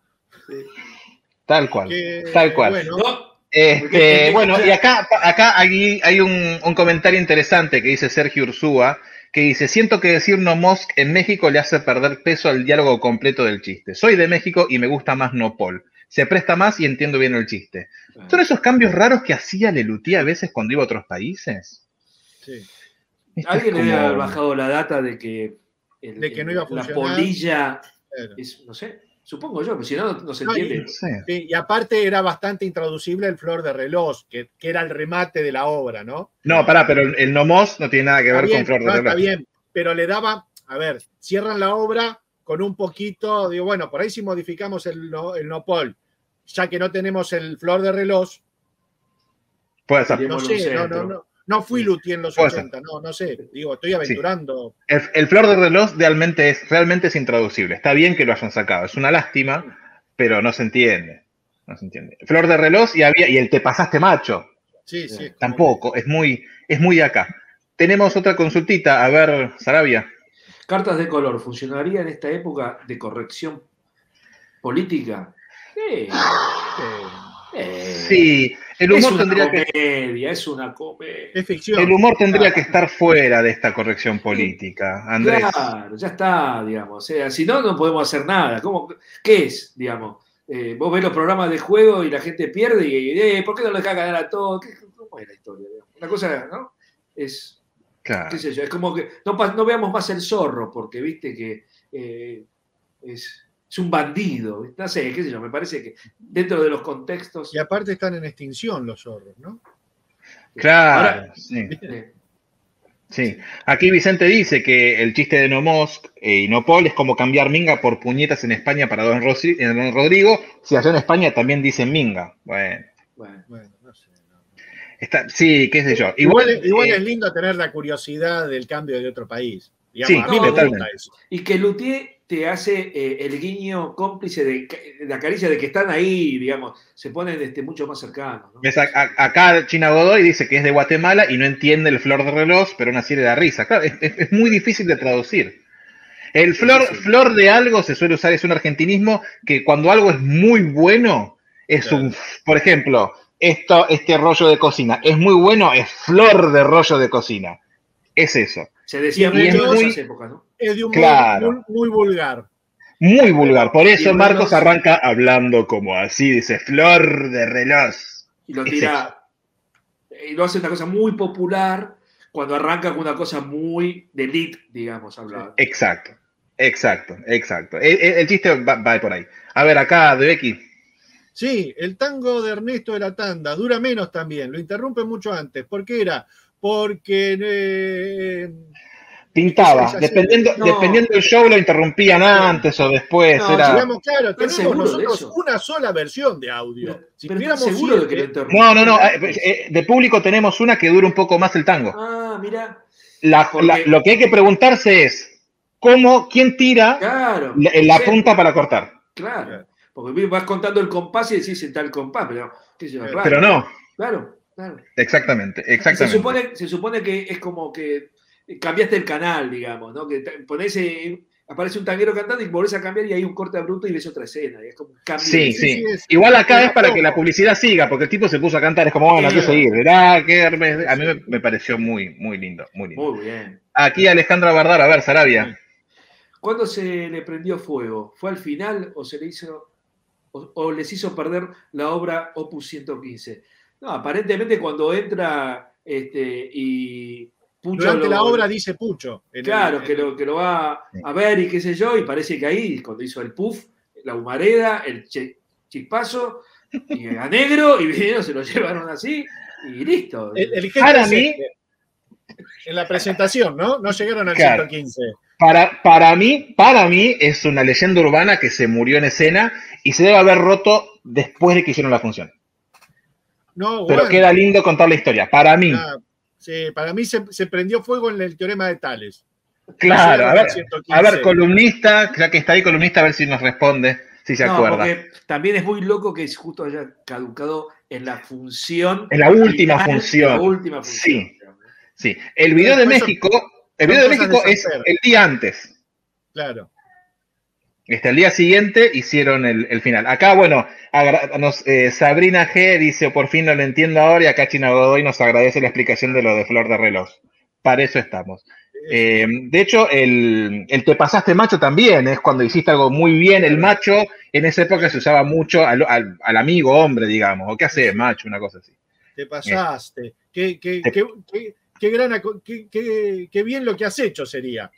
Tal cual,
Que,
tal cual.
Bueno,
No,
Este, bueno, y acá, acá hay, hay un, un comentario interesante que dice Sergio Ursúa, que dice, siento que decir no Mosc en México le hace perder peso al diálogo completo del chiste. Soy de México y me gusta más no Paul. se presta más y entiendo bien el chiste. ¿Son esos cambios raros que hacía Lelutier a veces cuando iba a otros países?
Sí.
Esto
Alguien
como-
haber bajado la data de que, el-
De que no iba a
la
funcionar.
polilla
Claro.
es, no sé, supongo yo, pero si no, no se entiende.
Sí, y aparte era bastante intraducible el flor de reloj, que, que era el remate de la obra, ¿no?
No, pará, pero el, el nomos no tiene nada que
Está
ver
bien,
con Flor de
no, está
Reloj.
bien, pero le daba, a ver, cierran la obra con un poquito, digo, bueno, por ahí si modificamos el, no, el nopol, ya que no tenemos el flor de reloj,
Puede ser.
no sé, no, no, no, no fui Luthier en los
Puede ser.
80, no, no sé, digo, estoy aventurando.
El, el Flor de Reloj realmente es, realmente es intraducible. Está bien que lo hayan sacado. Es una lástima, pero no se entiende. No se entiende. Flor de Reloj y, había, y el te pasaste macho.
Sí, sí. es
Tampoco. Es muy, es muy de acá. Tenemos otra consultita. A ver, Sarabia.
Cartas de color, ¿funcionaría en esta época de corrección política? Sí. Eh,
Sí, el
es
humor
una
tendría que.
comedia, es una comedia.
Es ficción.
El humor tendría que estar fuera de esta corrección política, Andrés.
Claro, ya está, digamos. O sea, si no, no podemos hacer nada. ¿Cómo, ¿Qué es, digamos? Eh, vos ves los programas de juego y la gente pierde y, eh, ¿por qué no lo deja ganar a todos? ¿Qué- ¿Cómo es la historia? digamos? Una cosa, ¿no? Es,
Claro.
qué sé yo, es como que no veamos más el zorro, porque viste que eh, es, es un bandido. No sé, qué sé yo, me parece que dentro de los contextos.
Y aparte están en extinción los zorros, ¿no?
Claro,
Ahora-
sí, sí. Aquí Vicente dice que el chiste de No Mosc eh, y No Paul es como cambiar minga por puñetas en España para Don, Rossi- Don Rodrigo, si allá en España también dicen minga. Bueno,
bueno.
Bueno, no sé. no.
está, sí, qué sé yo.
Igual,
Igual,
igual
eh,
es lindo tener la curiosidad del cambio de otro país. Digamos,
Sí,
a mí me
totalmente.
gusta eso.
Y que Luthier te hace eh, el guiño cómplice de, de la caricia de que están ahí, digamos, se ponen este, mucho más cercanos. ¿no?
ves a- a- acá China Godoy dice que es de Guatemala y no entiende el flor de reloj, pero así le da risa. Claro, es, muy difícil de traducir. El flor,
sí, sí.
flor de algo se suele usar, es un argentinismo que cuando algo es muy bueno, es
Claro.
un, por ejemplo, esto, este rollo de cocina es muy bueno, es flor de rollo de cocina. Es eso.
Se decía
Y
mucho en
muy-
esas épocas, ¿no?
Es de un
Claro.
modo muy, muy vulgar.
Muy vulgar. Por eso
Y
Marcos arranca hablando como así, dice flor de reloj.
Y lo
Es
tira, y lo hace una cosa muy popular cuando arranca con una cosa muy de elite, digamos, hablado.
Exacto, exacto, exacto. El, el- el chiste va, va por ahí. A ver, acá, de Becky.
Sí, el tango de Ernesto de la Tanda dura menos también, lo interrumpe mucho antes. ¿Por qué era? Porque eh,
Pintaba,
es
dependiendo,
No.
dependiendo del show lo interrumpían antes o después.
No,
era...
digamos, claro,
¿Están
tenemos nosotros una sola versión de audio.
Pero,
Si
pero
tuviéramos
¿estás seguro de que lo?
No, no, no. eh, eh, De público tenemos una que dura un poco más el tango.
Ah, mira.
La-
porque-
la- lo que hay que preguntarse es, ¿cómo, quién tira
Claro.
la, la
Sí,
punta para cortar?
Claro. Porque vas contando el compás y decís en tal compás, pero qué sé yo,
Pero
raro.
No,
Claro, claro.
exactamente,
Se
exactamente.
supone, se supone que es como que cambiaste el canal, digamos, ¿no? Que ponés, eh, aparece un tanguero cantando y volvés a cambiar y hay un corte abrupto y ves otra escena. Y es como un cambio.
Sí, sí.
sí, es-
Igual acá es para que la publicidad siga, porque el tipo se puso a cantar, es como, bueno, hay que seguir. ¿verdad? A mí me, me pareció muy, muy lindo, muy lindo.
Muy bien.
Aquí Alejandra Bardar, a ver, Sarabia.
¿Cuándo se le prendió fuego? ¿Fue al final o se le hizo o, o les hizo perder la obra Opus 115? No, aparentemente cuando entra este, y Pucho
durante
lo-
la obra dice Pucho. en el-
Claro,
en
que
el-
lo, que lo va
Sí.
a ver y qué sé yo, y parece que ahí, cuando hizo el puff, la humareda, el che- chispazo, y a negro, y vinieron, se lo llevaron así, y listo.
el- el gesto
Para mí-
este. En la presentación, ¿no? No llegaron al
Claro.
115.
Para, para mí, para mí es una leyenda urbana que se murió en escena y se debe haber roto después de que hicieron la función.
No,
Pero
bueno,
queda lindo contar la historia. Para mí,
ah, sí, para mí se, se prendió fuego en el teorema de Tales.
claro. A ver,
al 115.
a ver, columnista, ya que está ahí columnista, a ver si nos responde, si se
No,
acuerda.
porque también es muy loco que justo haya caducado en la función.
En la última
final,
función.
en La última función.
Sí. Sí, el video de México, el video de México es el día antes.
Claro.
Este, al día siguiente hicieron el, el final. Acá, bueno, nos, eh, Sabrina G dice, por fin no lo entiendo ahora, y acá China Godoy nos agradece la explicación de lo de Flor de Reloj. Para eso estamos. Eh, de hecho, el, el te pasaste macho también es cuando hiciste algo muy bien. El macho en esa época se usaba mucho al, al- al amigo hombre, digamos. ¿O qué hace macho? Una cosa así.
Te pasaste. Qué, qué-
Te-
qué- gran qué- qué- qué bien lo que has hecho sería.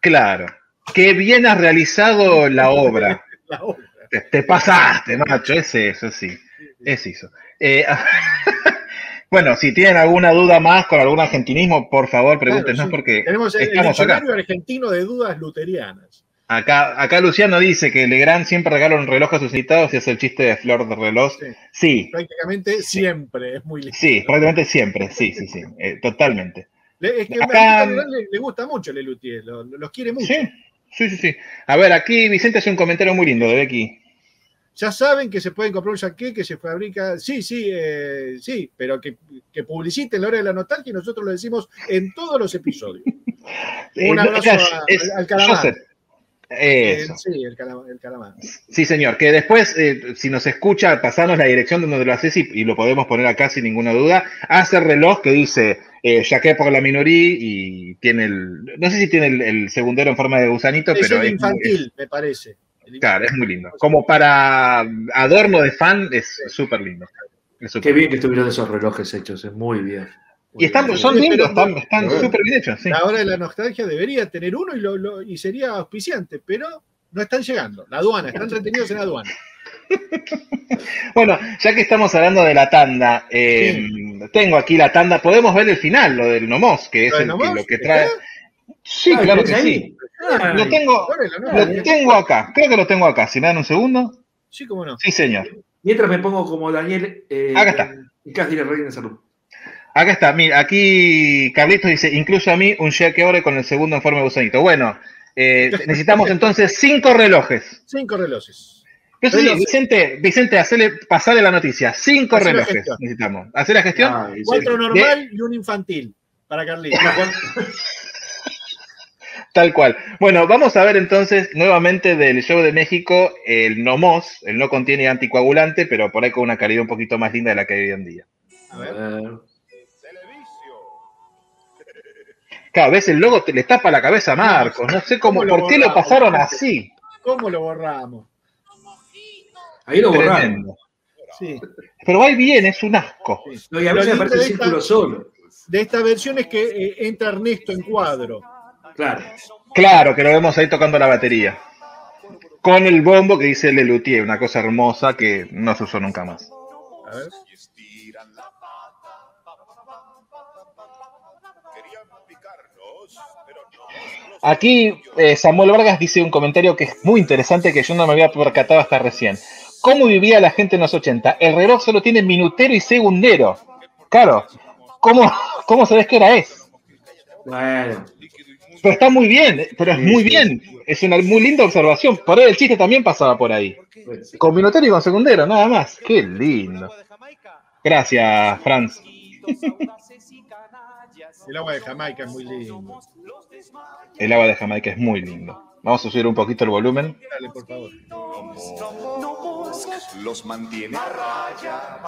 Claro. Qué bien has realizado la obra.
La obra.
Te, te pasaste, macho. Es eso, sí. Es eso. Eh, bueno, si tienen alguna duda más con algún argentinismo, por favor, pregúntenos
Claro, sí.
porque
Tenemos el, el
estamos acá.
argentino de dudas luterianas.
Acá, acá Luciano dice que Legrand siempre regala un reloj a sus invitados y hace el chiste de flor de reloj.
Sí.
Sí,
Prácticamente siempre es muy lindo.
sí, prácticamente siempre, sí, sí, sí, eh, totalmente.
Le- es que
Acá-
a le, le gusta mucho Lelutier, lo- lo- los quiere mucho.
Sí, sí, sí, sí. A ver, aquí Vicente hace un comentario muy lindo de Becky.
Ya saben que se pueden comprar un jaqué que se fabrica, sí, sí, eh, sí, pero que, que publiciten la hora de la nostalgia y nosotros lo decimos en todos los episodios.
Eh,
Un abrazo
claro,
a-
es-
al calamar.
Joseph.
Eh,
Eso.
sí, el, calama- el calamar.
Sí, señor. Que después, eh, si nos escucha, pasarnos la dirección de donde lo haces y, y lo podemos poner acá sin ninguna duda. Hace el reloj que dice eh, por la minoría y tiene el. No sé si tiene el, el segundero en forma de gusanito,
Es
pero
el
es,
infantil, me parece. El
claro, es muy lindo. Como para adorno de fan, es súper lindo. Es
Qué bien
lindo.
que estuvieron esos relojes hechos, es muy bien.
Y están, son lindos, están están súper bien hechos. sí.
La hora de la nostalgia debería tener uno y, lo- lo- y sería auspiciante, pero no están llegando. La aduana, están retenidos en la aduana.
Bueno, ya que estamos hablando de la tanda, eh, tengo aquí la tanda. Podemos ver el final, lo del Nomos, que es
¿Lo
que-
Nomos?
lo que trae.
¿Está?
Sí,
Ah,
claro
¿tenés
que
ahí?
sí.
Ay,
Lo tengo, lo tengo acá. Creo que lo tengo acá. Si me dan un segundo.
Sí, cómo no.
Sí, señor.
Mientras me pongo como Daniel eh,
Acá está.
en Casi de Reina de Salud.
Acá está. Mira, aquí Carlitos dice, incluso a mí un cheque ore con el segundo en forma de gusanito. Bueno, eh, necesitamos entonces cinco relojes.
Cinco relojes.
Pero sí,
Relojes.
Vicente, Vicente, hacele, pasale la noticia. Cinco relojes necesitamos. Hacer la gestión.
Ay, sí.
Cuatro normal y un infantil para Carlitos.
Tal cual. Bueno, vamos a ver entonces nuevamente del show de México el Nomos. El no contiene anticoagulante, pero por ahí con una calidad un poquito más linda de la que hay hoy en día.
A ver.
Cada vez el logo te le tapa la cabeza a Marcos. No sé cómo,
¿Cómo lo
por qué lo
borramos?
pasaron así.
¿Cómo lo borramos?
ahí lo.
Tremendo.
Sí.
Pero ahí bien, es un asco.
sí.
No, y a veces aparece el círculo solo.
De esta versión es que eh, entra Ernesto en cuadro.
Claro.
Claro, que lo vemos ahí tocando la batería. Con el bombo que dice Lelutier, una cosa hermosa que no se usó nunca más.
A ver.
Aquí eh, Samuel Vargas dice un comentario que es muy interesante que yo no me había percatado hasta recién. ¿Cómo vivía la gente en los 80? El reloj solo tiene minutero y segundero. Claro, ¿cómo, cómo sabes qué hora es?
Bueno,
Pero está muy bien, pero es muy bien. Es una muy linda observación. Por ahí el chiste también pasaba por ahí. Con minutero y con segundero, nada más. Qué lindo. Gracias, Franz.
El agua de Jamaica es muy lindo.
El agua de Jamaica es muy lindo. Vamos a subir un poquito el volumen.
Dale, por favor.
los mantiene a raya.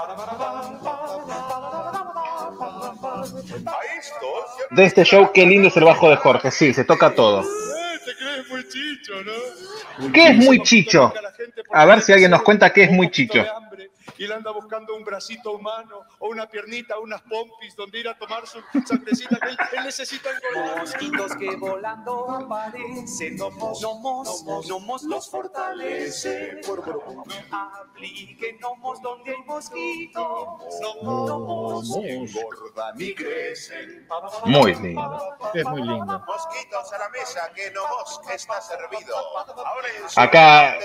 De este show, qué lindo es el bajo de Jorge. Sí, se toca todo.
te crees muy chicho, ¿no?
¿Qué es muy chicho? A ver si alguien nos cuenta qué es muy chicho.
Y él anda buscando un bracito humano o una piernita, unas pompis donde ir a tomar su sangrecita que él, él necesita engordar.
Mosquitos que volando aparecen, nomos, nomos, nomos los fortalece. Apliquen nomos donde hay mosquitos, nomos,
Engordan y crecen.
Muy lindo.
Es muy lindo.
Mesa, que no está servido. Ahora
Acá,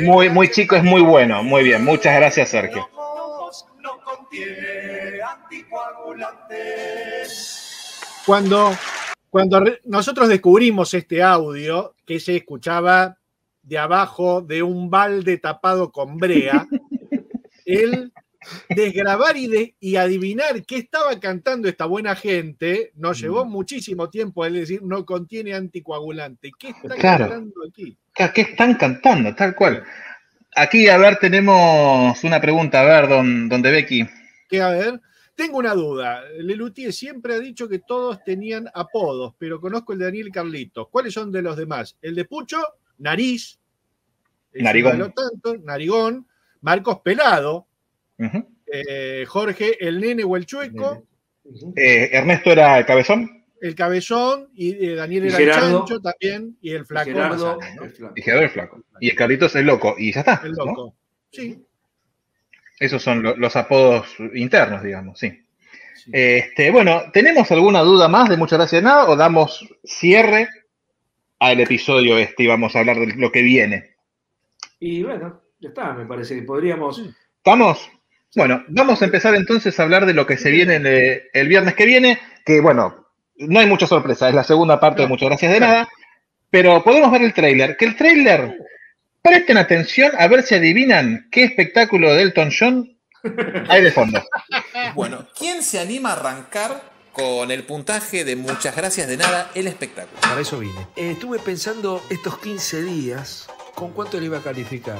muy, muy chico es muy bueno. Muy bien. Muchas gracias, Sergio.
nomos no contiene anticoagulantes.
Cuando, cuando nosotros descubrimos este audio que se escuchaba de abajo de un balde tapado con brea, el desgrabar y, de- y adivinar qué estaba cantando esta buena gente nos llevó muchísimo tiempo, es decir, no contiene anticoagulante. ¿Qué está
Claro.
cantando aquí?
¿Qué están cantando? Tal cual. Aquí, a ver, tenemos una pregunta. A ver, don, donde Becky.
¿Qué a ver? Tengo una duda. Lelutier siempre ha dicho que todos tenían apodos, pero conozco el de Daniel Carlitos. ¿Cuáles son de los demás? El de Pucho, Nariz.
Narigón.
de tantos, Narigón. Marcos Pelado. Eh, Jorge, el nene o el chueco.
Eh, Ernesto era el cabezón
El cabezón. Y eh, Daniel
Y
era
Gerardo.
el chancho también. Y el flaco.
Gerardo,
Massana, ¿no?
el flaco.
y Gerardo el flaco. Y el Carlitos el loco. Y ya está.
El
¿no?
loco. Sí.
Esos son lo- los apodos internos, digamos, sí.
sí.
Este, bueno, ¿tenemos alguna duda más de muchas gracias de nada o damos cierre al episodio este y vamos a hablar de lo que viene?
Y bueno, ya está, me parece que podríamos.
¿Estamos? Bueno, vamos a empezar entonces a hablar de lo que se viene el, el viernes que viene, que bueno, no hay mucha sorpresa, es la segunda parte de Muchas Gracias de Nada, pero podemos ver el tráiler, que el tráiler, presten atención a ver si adivinan qué espectáculo de Elton John hay de fondo.
Bueno, ¿quién se anima a arrancar con el puntaje de muchas gracias de nada el espectáculo?
Para eso vine. Eh, estuve pensando estos 15 días con cuánto le iba a calificar.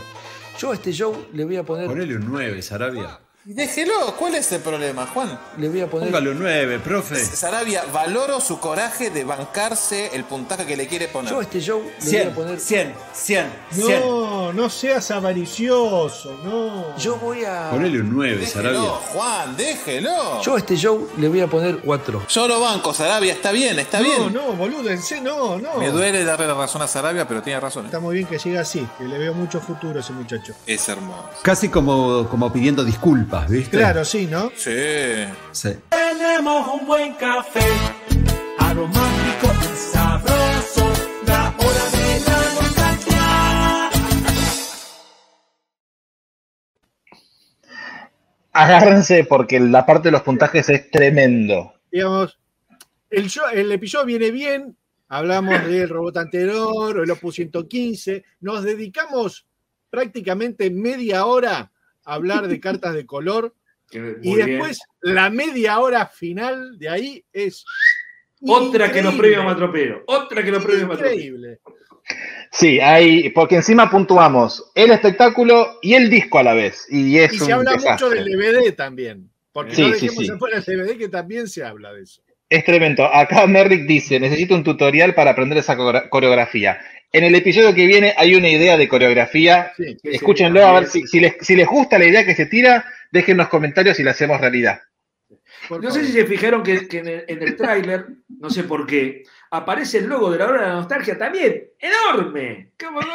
Yo a este show le voy a poner.
Ponele un 9, Sarabia.
Déjelo, ¿cuál es el problema, Juan?
Le voy a poner.
Póngale un 9, profe.
Sarabia, valoro su coraje de bancarse el puntaje que le quiere poner.
Yo a este show le voy
100,
a poner.
100, 100, 100.
No, no seas avaricioso, no.
Yo voy a.
Ponele un 9,
déjelo,
Sarabia.
Juan, déjelo.
Yo a este show le voy a poner 4.
Yo lo banco, Sarabia, está bien, está
no,
bien.
no, boludo, en serio, no, no.
Me duele darle la razón a Sarabia, pero tiene razón.
Está muy bien que llegue así, que le veo mucho futuro a ese muchacho.
Es hermoso.
Casi como, como pidiendo disculpas, ¿viste?
Claro, sí, ¿no?
Sí.
Sí.
Tenemos un buen café, aromático y sabroso,
Agárrense porque la parte de los puntajes es tremendo.
Digamos, el, show- el episodio viene bien, hablamos del robot anterior, el Opus 115, nos dedicamos prácticamente media hora a hablar de cartas de color
que muy
y
bien.
después la media hora final de ahí es
Otra que nos
increíble,
premia Matropero. Otra que nos premia Matropero.
Increíble.
Sí, hay, porque encima puntuamos el espectáculo y el disco a la vez. Y es
Y
un
se habla mucho del DVD también, porque
Sí,
no
sí,
dejemos
sí.
afuera el DVD que también se habla de eso.
Es tremendo. Acá Merrick dice, necesito un tutorial para aprender esa coreografía. En el episodio que viene hay una idea de coreografía.
Sí.
Escúchenlo a ver si, si les, si les gusta la idea que se tira, dejen en los comentarios y la hacemos realidad.
No sé si se fijaron que, que en el, en el tráiler, no sé por qué, aparece el logo de la hora de la nostalgia también. ¡Enorme! ¿Cómo no?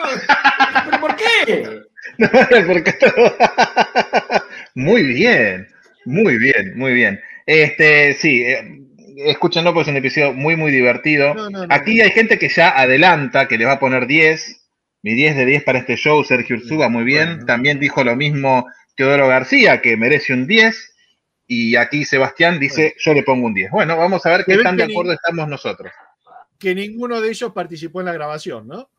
¿Pero por qué?
Porque- muy bien, muy bien, muy bien. Este, sí, eh, escúchenlo porque es un episodio muy, muy divertido.
No, no, no,
Aquí
no.
hay gente que ya adelanta, que le va a poner 10. Mi 10 de 10 para este show, Sergio Ursuba, muy bien.
Bueno.
También dijo lo mismo Teodoro García, que merece un 10. Y aquí Sebastián dice, yo le pongo un 10. Bueno, vamos a ver qué tan de
ni-
acuerdo estamos nosotros.
Que ninguno de ellos participó en la grabación, ¿no?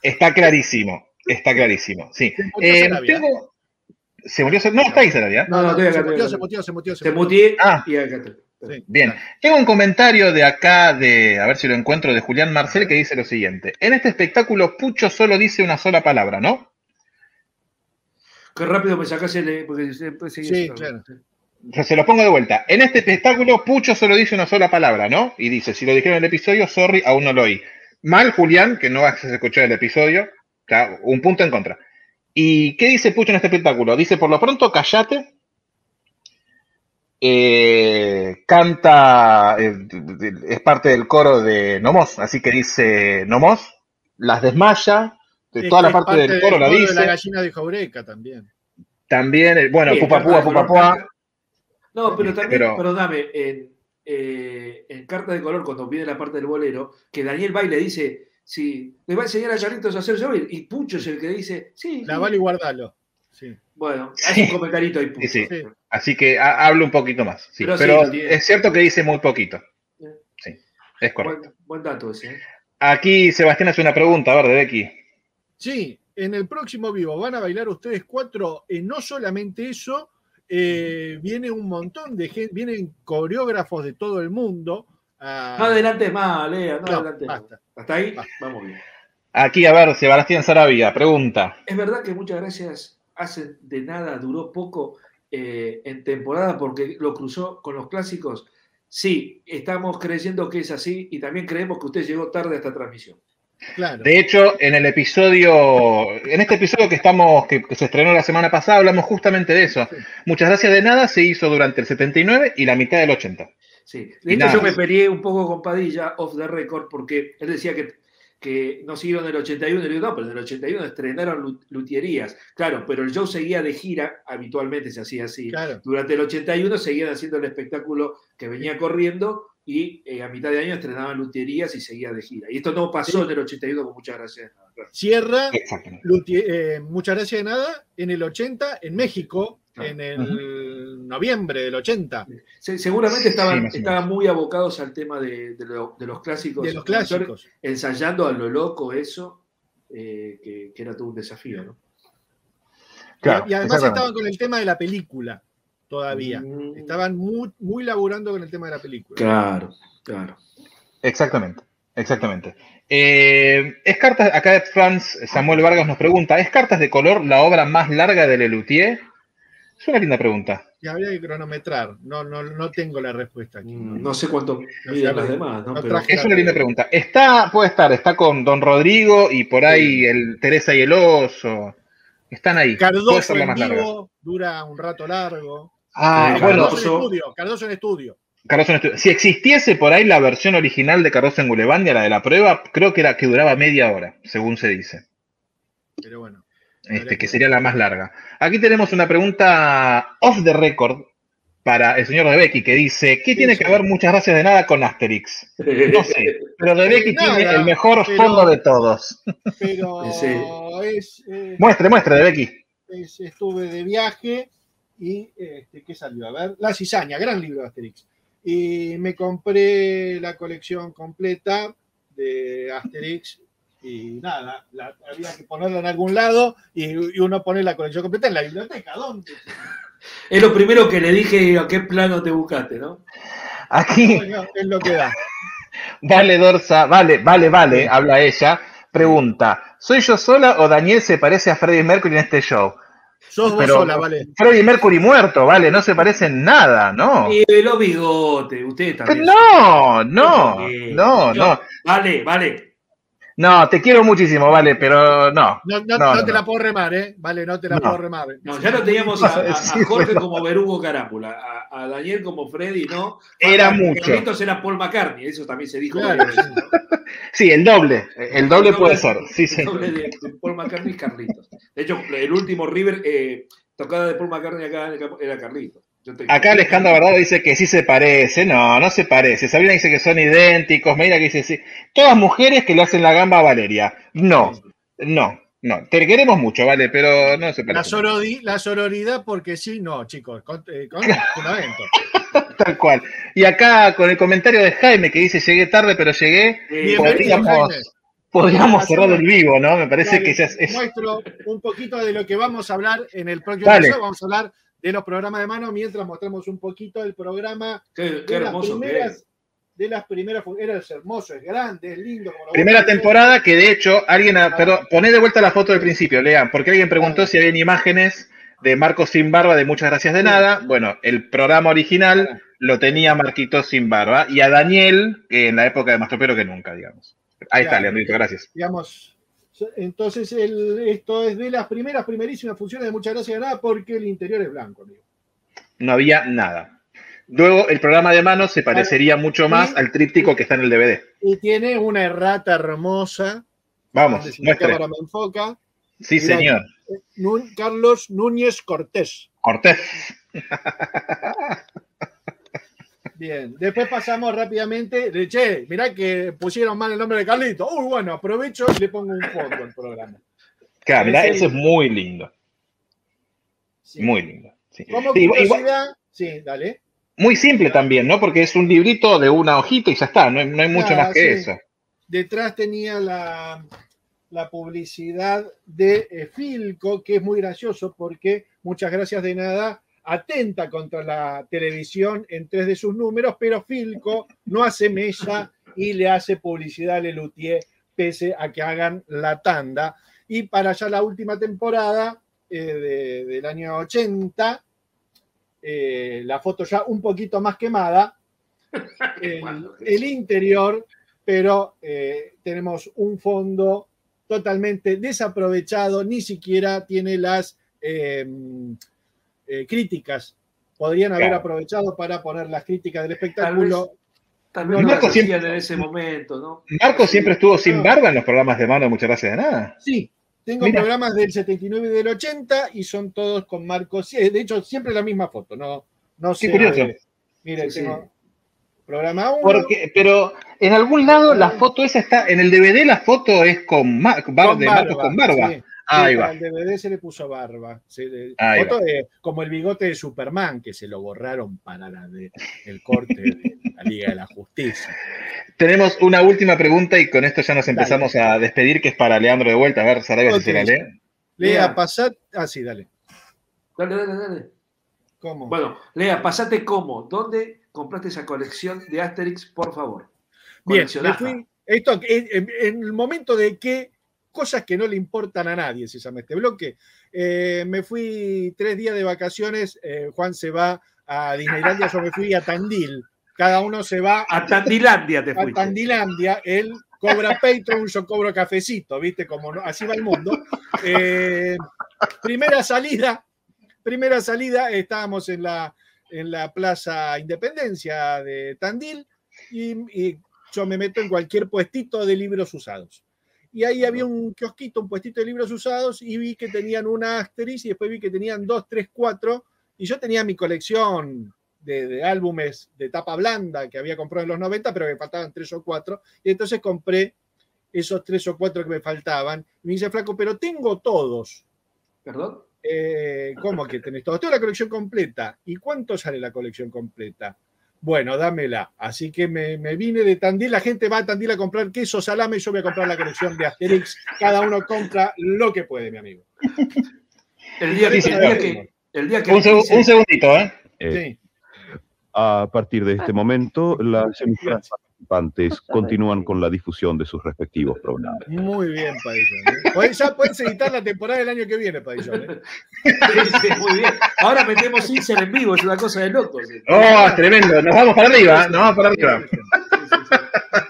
Está clarísimo, está clarísimo, sí.
Se murió
Eh, tengo- ¿Se murió? No, está ahí Sarabia.
No, no,
se mutió, se mutió, se mutió,
Se
mutió.
Ah.
y acá estoy.
Sí.
Bien, tengo un comentario de acá, de, a ver si lo encuentro, de Julián Marcel, que dice lo siguiente. En este espectáculo, Pucho solo dice una sola palabra, ¿no?
Qué rápido me sacás el. Porque siempre seguí-
Sí, claro.
Se lo pongo de vuelta. En este espectáculo, Pucho solo dice una sola palabra, ¿no? Y dice, si lo dijeron en el episodio, sorry, aún no lo oí. Mal, Julián, que no vas a escuchar el episodio. Un punto en contra. ¿Y qué dice Pucho en este espectáculo? Dice, por lo pronto, callate. Eh, canta, eh, es parte del coro de Nomos, así que dice Nomos, las desmaya, de
Es
toda la parte, del coro la
coro de
dice.
la gallina de Jaureca también.
También, eh, bueno,
Sí,
pupa
No, pero también,
Pero-
perdóname, en, eh, en Carta de Color, cuando viene la parte del bolero, que Daniel va y le dice, sí, le va a enseñar a Carlitos a hacer llover, y Pucho es el que dice, sí,
La
sí.
vale y guardalo. Sí.
Bueno, hace un comentarito ahí, Pucho.
Sí, sí.
Sí.
Así que ha- hablo un poquito más. sí.
Pero
es cierto que dice muy poquito.
Bien.
Sí, es correcto.
Buen, buen dato ese. ¿eh?
Aquí Sebastián hace una pregunta, a ver, de Becky.
Sí, en el próximo vivo van a bailar ustedes cuatro. eh, no solamente eso, eh, viene un montón de gente, vienen coreógrafos de todo el mundo. a-
No adelante más, Lea, no,
No,
adelante más.
basta.
Hasta ahí,
Basta.
vamos bien.
Aquí, a ver, Sebastián Sarabia, pregunta.
Es verdad que muchas gracias hacen de nada, duró poco eh, en temporada porque lo cruzó con los clásicos. Sí, estamos creyendo que es así y también creemos que usted llegó tarde a esta transmisión.
Claro.
De hecho, en el episodio, en este episodio que estamos, que, que se estrenó la semana pasada, hablamos justamente de eso. Muchas gracias de nada se hizo durante el 79 y la mitad del 80.
Sí, de hecho yo me peleé un poco con Padilla off the record porque él decía que, que no siguieron en el 81, y digo, no, pero en el 81 estrenaron lu- luthierías. Claro, pero el show seguía de gira, habitualmente se hacía así.
Claro.
Durante el 81 seguían haciendo el espectáculo que venía corriendo y eh, a mitad de año estrenaban luthierías y seguía de gira. Y esto no pasó
Sí.
en el 81 con muchas gracias.
Cierra,
Exactamente.
Luti- eh, muchas gracias de nada, en el 80, en México,
Claro.
en el noviembre del 80.
Se- seguramente estaban,
Sí,
estaban muy abocados al tema de, de lo- de los clásicos.
De los clásicos.
Ensayando a lo loco eso, eh, que, que era todo un desafío, ¿no?
Claro,
y, y además estaban con el tema de la película todavía.
Mm.
Estaban muy, muy laburando con el tema de la película.
Claro, claro.
Exactamente, exactamente. Eh, es cartas, acá Franz Samuel Vargas nos pregunta, ¿es Cartas de color la obra más larga de Lelutier? Es una linda pregunta.
Y habría que cronometrar. No, no, no tengo la respuesta aquí.
Mm, No sé cuánto
No
miden
sé,
las demás, ¿no?
no
Pero-
traje-
Es una linda pregunta. Está, puede estar, está con Don Rodrigo y por ahí el Teresa y el Oso. Están ahí.
Cardoso en
más larga.
vivo dura un rato largo.
Ah,
Eh,
bueno,
Cardoso en
Cardoso-
estudio. Cardoso en estudio.
Cardoso en estudio. Si existiese por ahí la versión original de Cardoso en Gulebandia, la de la prueba, creo que era que duraba media hora, según se dice.
Pero bueno.
Este, que sería la más larga. Aquí tenemos una pregunta off the record para el señor de Becky que dice: ¿Qué tiene que ver muchas gracias de nada con Asterix? No sé, pero de Becky
Nada,
tiene el mejor
pero-
fondo de todos.
Pero
Sí.
es, eh,
Muestre, muestre, de Becky.
es- estuve de viaje y este, ¿qué salió? A ver, La Cizaña, gran libro de Asterix. Y me compré la colección completa de Asterix y nada, la- había que ponerla en algún lado y, y uno pone la colección completa en la biblioteca. ¿Dónde?
Es lo primero que le dije a qué plano te buscaste, ¿no?
Aquí,
Bueno, es lo que da.
Vale Dorsa, vale, vale, vale, habla ella. Pregunta: ¿Soy yo sola o Daniel se parece a Freddie Mercury en este show?
Sos vos
Pero
sola, vale.
Freddie Mercury muerto, vale, no se parece en nada, ¿no?
Y de los bigotes, usted
Pero
también.
no, no, no, no.
Vale, vale.
No, te quiero muchísimo, vale, pero no.
No, no-
No,
no
no,
te
no.
la puedo remar, ¿eh? Vale, no te la
No.
puedo remar.
No, ya lo teníamos a, a- a
Sí,
Jorge como Berugo Carápula, a, a Daniel como Freddy, ¿no?
Era
A-
mucho.
Carlitos era Paul McCartney, eso también se dijo.
Claro.
Sí, el doble, el doble puede ser, sí,
El
sí.
doble de, de Paul McCartney y Carlitos. De hecho, el último River, eh, tocada de Paul McCartney acá en el campo, era Carlitos.
Acá Alejandro Verdado dice que sí se parece. No, no se parece. Sabrina dice que son idénticos. Medina que dice sí. Todas mujeres que le hacen la gamba a Valeria. No, no, no. Te queremos mucho, vale, pero no se
La,
parece.
sorodi- la sororidad, porque sí, no, chicos, con, eh, con fundamento.
Tal cual. Y acá con el comentario de Jaime que dice llegué tarde, pero llegué.
Eh,
Podríamos, podríamos cerrar el vivo, ¿no? Me parece
Dale,
que ya es. es-
Muestro un poquito de lo que vamos a hablar en el próximo
Dale.
episodio. Vamos a hablar de los programas de mano mientras mostramos un poquito el programa
Qué, qué
de las
hermoso que
primeras.
es.
De las primeras, era es hermoso, es grande, es lindo. como lo
Primera temporada que de hecho alguien, ha- perdón, poné de vuelta la foto del principio, lean, porque alguien preguntó si habían imágenes de Marcos sin barba de muchas gracias de nada. Bueno, el programa original lo tenía Marquito sin barba y a Daniel que en la época de Mastropero que nunca, digamos. Ahí está. Leandrito, gracias.
digamos. Entonces, el- esto es de las primeras, primerísimas funciones de muchas gracias de nada porque el interior es blanco, amigo.
No había nada. Luego el programa de mano se parecería mucho más al tríptico que está en el DVD.
Y tiene una errata hermosa.
Vamos,
si la cámara me enfoca.
Sí,
Mirá,
señor.
Nun- Carlos Núñez Cortés.
Cortés.
Bien, después pasamos rápidamente. De, che, mirá que pusieron mal el nombre de Carlito. Uy, bueno, aprovecho y le pongo un fondo al programa.
Claro, mirá,
Ese-
eso es muy lindo.
Sí.
Muy lindo. sí.
Como
Sí, igual-
sí, dale.
Muy simple también, ¿no? Porque es un librito de una hojita y ya está, no hay, no hay mucho más que eso.
Detrás tenía la, la publicidad de eh, Filco, que es muy gracioso porque, muchas gracias de nada, atenta contra la televisión en tres de sus números, pero Filco no hace mesa y le hace publicidad a Lelutier pese a que hagan la tanda. Y para ya la última temporada eh, de- del año 80, eh, la foto ya un poquito más quemada, el, el interior, pero eh, tenemos un fondo totalmente desaprovechado, ni siquiera tiene las eh, críticas. Podrían haber
Claro.
aprovechado para poner las críticas del espectáculo.
Tal vez
no
Marco
lo
siempre-
en ese momento, ¿no?
Marco siempre estuvo sin barba en los programas de mano, muchas gracias de nada.
Sí, tengo
Mira.
programas del 79 y del 80 y son todos con Marcos. Sí, De hecho, siempre la misma foto. No, no sé.
curioso.
eh, Miren,
Sí,
tengo
sí.
programa 1.
Porque, pero en algún lado la foto esa está, en el DVD la foto es con, Mar- bar- de Marcos con barba.
sí.
Ahí
Sí,
va.
El DVD se le puso barba. Se le-
Ahí
foto de- como el bigote de Superman, que se lo borraron para la de- el corte de la Liga de la Justicia.
Tenemos una última pregunta y con esto ya nos empezamos a despedir, que es para Leandro de vuelta. A ver, Sarabia, si se la lee.
Lea,
Lea.
pasad. Ah, sí, dale.
Dale, dale, dale.
¿Cómo?
Bueno, Lea, pasate cómo. ¿Dónde compraste esa colección de Asterix, por favor?
Bien, fui. Esto, en, en- en el momento de que cosas que no le importan a nadie, se llama este bloque, eh, me fui tres días de vacaciones. eh, Juan se va a Disneylandia, yo me fui a Tandil. Cada uno se va
A Tandilandia te
a
fuiste.
Tandilandia. Él cobra Patreon, yo cobro cafecito, ¿viste? Como no- así va el mundo. Eh, primera salida, primera salida, estábamos en la, en la Plaza Independencia de Tandil y, y yo me meto en cualquier puestito de libros usados. Y ahí había un kiosquito, un puestito de libros usados y vi que tenían una Asterix y después vi que tenían dos, tres, cuatro. Y yo tenía mi colección de, de álbumes de tapa blanda que había comprado en los 90, pero me faltaban tres o cuatro. Y entonces compré esos tres o cuatro que me faltaban. Y me dice, Flaco, pero tengo todos.
¿Perdón?
Eh, ¿Cómo que tenés todos? Tengo la colección completa. ¿Y cuánto sale la colección completa? Bueno, dámela. Así que me, me vine de Tandil. La gente va a Tandil a comprar queso, salame. Yo voy a comprar la colección de Asterix. Cada uno compra lo que puede, mi amigo.
El día, que, el día que, el día que
Un, seg- un segundito, ¿eh?
Eh,
Sí.
A partir de este momento, las emisoras participantes continúan con la difusión de sus respectivos programas.
Muy bien, Padillón. ¿eh? Podés- Ya puedes editar la temporada del año que viene, Padillón. ¿eh?
Sí, sí, muy bien. Ahora metemos Insert en vivo, es una cosa de locos. Sí,
Oh, tremendo. Nos vamos para arriba, nos vamos para arriba.
sí,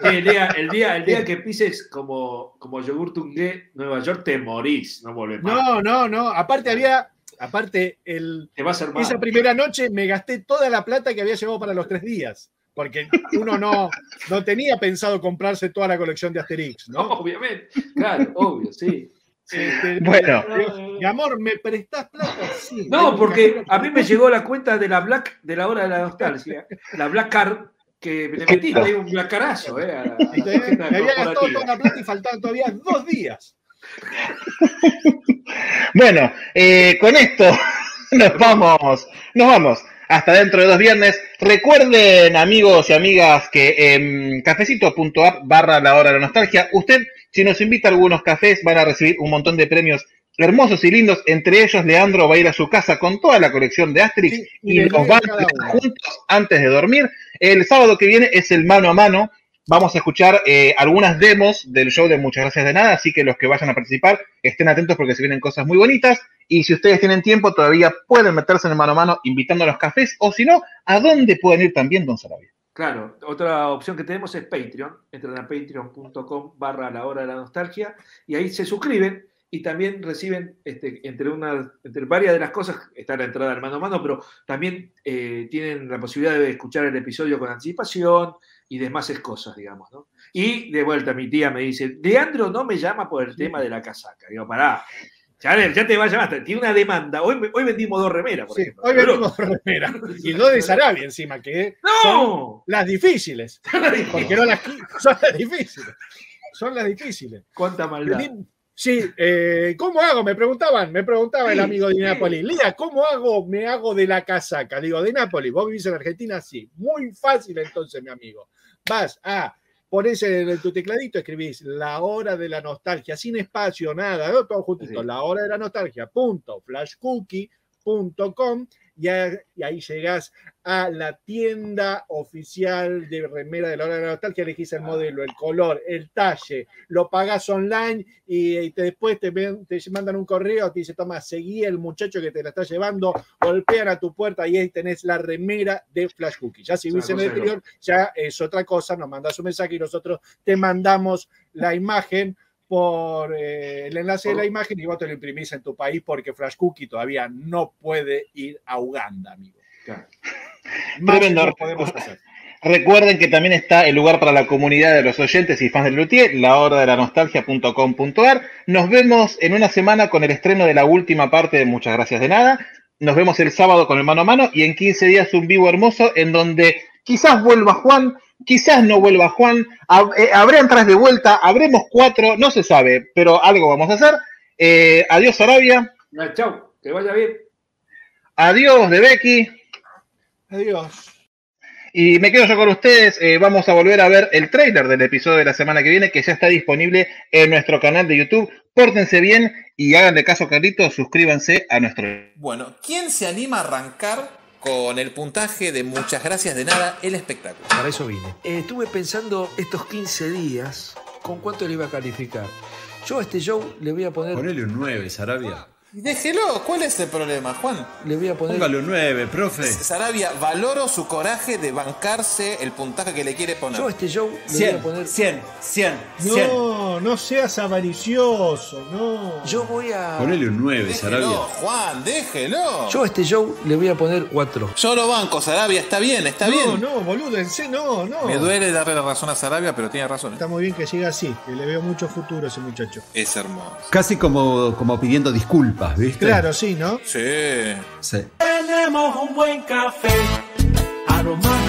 sí. Lea, el, día, el día que pises como, como yogur tungué Nueva York, te morís, no volvés más.
No, no, no. Aparte había, aparte el,
Te
esa primera noche me gasté toda la plata que había llevado para los tres días. Porque uno no, no tenía pensado comprarse toda la colección de Asterix, ¿no?
Obviamente, claro, obvio, sí.
Este,
Bueno.
Mi amor, ¿me prestás plata? Sí.
No, porque a mí me llegó la cuenta de la Black, de la hora de la nostalgia, la Black Card, que le metiste ahí un Black Carazo, ¿eh? A la, a la
Y todavía
tarjeta
me había gastado toda la plata y faltaban todavía dos días.
Bueno, eh, con esto nos vamos, nos vamos. Hasta dentro de dos viernes. Recuerden, amigos y amigas, que en cafecito.app barra la hora de la nostalgia, usted, si nos invita a algunos cafés, van a recibir un montón de premios hermosos y lindos. Entre ellos, Leandro va a ir a su casa con toda la colección de Asterix
Sí, y leo
van a juntos antes de dormir. El sábado que viene es el mano a mano. Vamos a escuchar eh, algunas demos del show de Muchas Gracias de Nada, así que los que vayan a participar estén atentos porque se vienen cosas muy bonitas. Y si ustedes tienen tiempo, todavía pueden meterse en el mano a mano invitando a los cafés, o si no, ¿a dónde pueden ir también, Don Sarabia?
Claro, otra opción que tenemos es Patreon. Entran a patreon.com barra la hora de la nostalgia y ahí se suscriben y también reciben, este, entre, una, entre varias de las cosas, está la entrada al mano a mano, pero también eh, tienen la posibilidad de escuchar el episodio con anticipación y demás cosas, digamos. ¿no? Y de vuelta mi tía me dice, Leandro no me llama por el tema de la casaca. Digo, pará, ya, ya te va a llamar, tiene una demanda. Hoy, hoy vendimos dos remeras, por
Sí,
ejemplo.
hoy
Pero-
venimos por remera. Y dos de Sarabia encima, que son
¡No!
las difíciles. Porque no las, son las difíciles. Son las difíciles.
¡Cuánta maldad!
Sí, eh, ¿cómo hago? Me preguntaban, me preguntaba el amigo de. Nápoles. Lía, ¿cómo hago? Me hago de la casaca. Digo, de Nápoles, vos vivís en Argentina, sí. Muy fácil entonces, mi amigo. Vas a pones en tu tecladito, escribís la hora de la nostalgia, sin espacio, nada, ¿no? todo juntito,
Sí.
la hora de la nostalgia, punto, flashcookie.com y, a- y ahí llegás a la tienda oficial de remera de la hora de la nostalgia, elegís el modelo, el color, el talle, lo pagás online y, y te- después te, te mandan un correo, te dice, toma, seguí el muchacho que te la está llevando, golpean a tu puerta y ahí tenés la remera de Flash Cookie. Ya si viste en el exterior, ya es otra cosa, nos mandas un mensaje y nosotros te mandamos la imagen por eh, el enlace de la imagen y vos te lo imprimís en tu país porque Flash Cookie todavía no puede ir a Uganda, amigo. Más
Tremendo.
no podemos hacer.
Recuerden que también está el lugar para la comunidad de los oyentes y fans del Luthier, la hora de la nostalgia.com.ar. Nos vemos en una semana con el estreno de la última parte de Muchas Gracias de Nada. Nos vemos el sábado con el mano a mano y en 15 días un vivo hermoso en donde quizás vuelva Juan, quizás no vuelva Juan, hab- eh, habrá entradas de vuelta, habremos cuatro, no se sabe, pero algo vamos a hacer. Eh, adiós Arabia,
Chau, que vaya bien.
adiós de Becky.
Adiós.
Y me quedo yo con ustedes. eh, vamos a volver a ver el tráiler del episodio de la semana que viene, que ya está disponible en nuestro canal de YouTube. Pórtense bien y háganle caso a Carlitos. Suscríbanse a nuestro.
Bueno, ¿quién se anima a arrancar con el puntaje de muchas gracias de nada el espectáculo?
Para eso vine. Eh, estuve pensando estos 15 días con cuánto le iba a calificar. Yo a este show le voy a poner.
Ponele un 9, Sarabia.
Déjelo, ¿cuál es el problema, Juan?
Le voy a poner.
Póngale un 9, profe.
Sarabia, valoro su coraje de bancarse el puntaje que le quiere poner.
Yo a este show le
100,
voy a poner.
100, 100, 100.
No, no seas avaricioso, no.
Yo voy a.
Ponele un 9,
Déjelo,
Sarabia.
Juan, déjelo.
Yo a este show le voy a poner 4.
Yo lo banco, Sarabia, está bien, está
no,
bien.
no, boludo, en serio, no, no.
Me duele darle la razón a Sarabia, pero tiene razón. ¿eh?
Está muy bien que siga así, que le veo mucho futuro a ese muchacho.
Es hermoso.
Casi como, como pidiendo disculpas, ¿viste?
Claro, sí, ¿no?
Sí.
Sí.
Tenemos un buen café aromático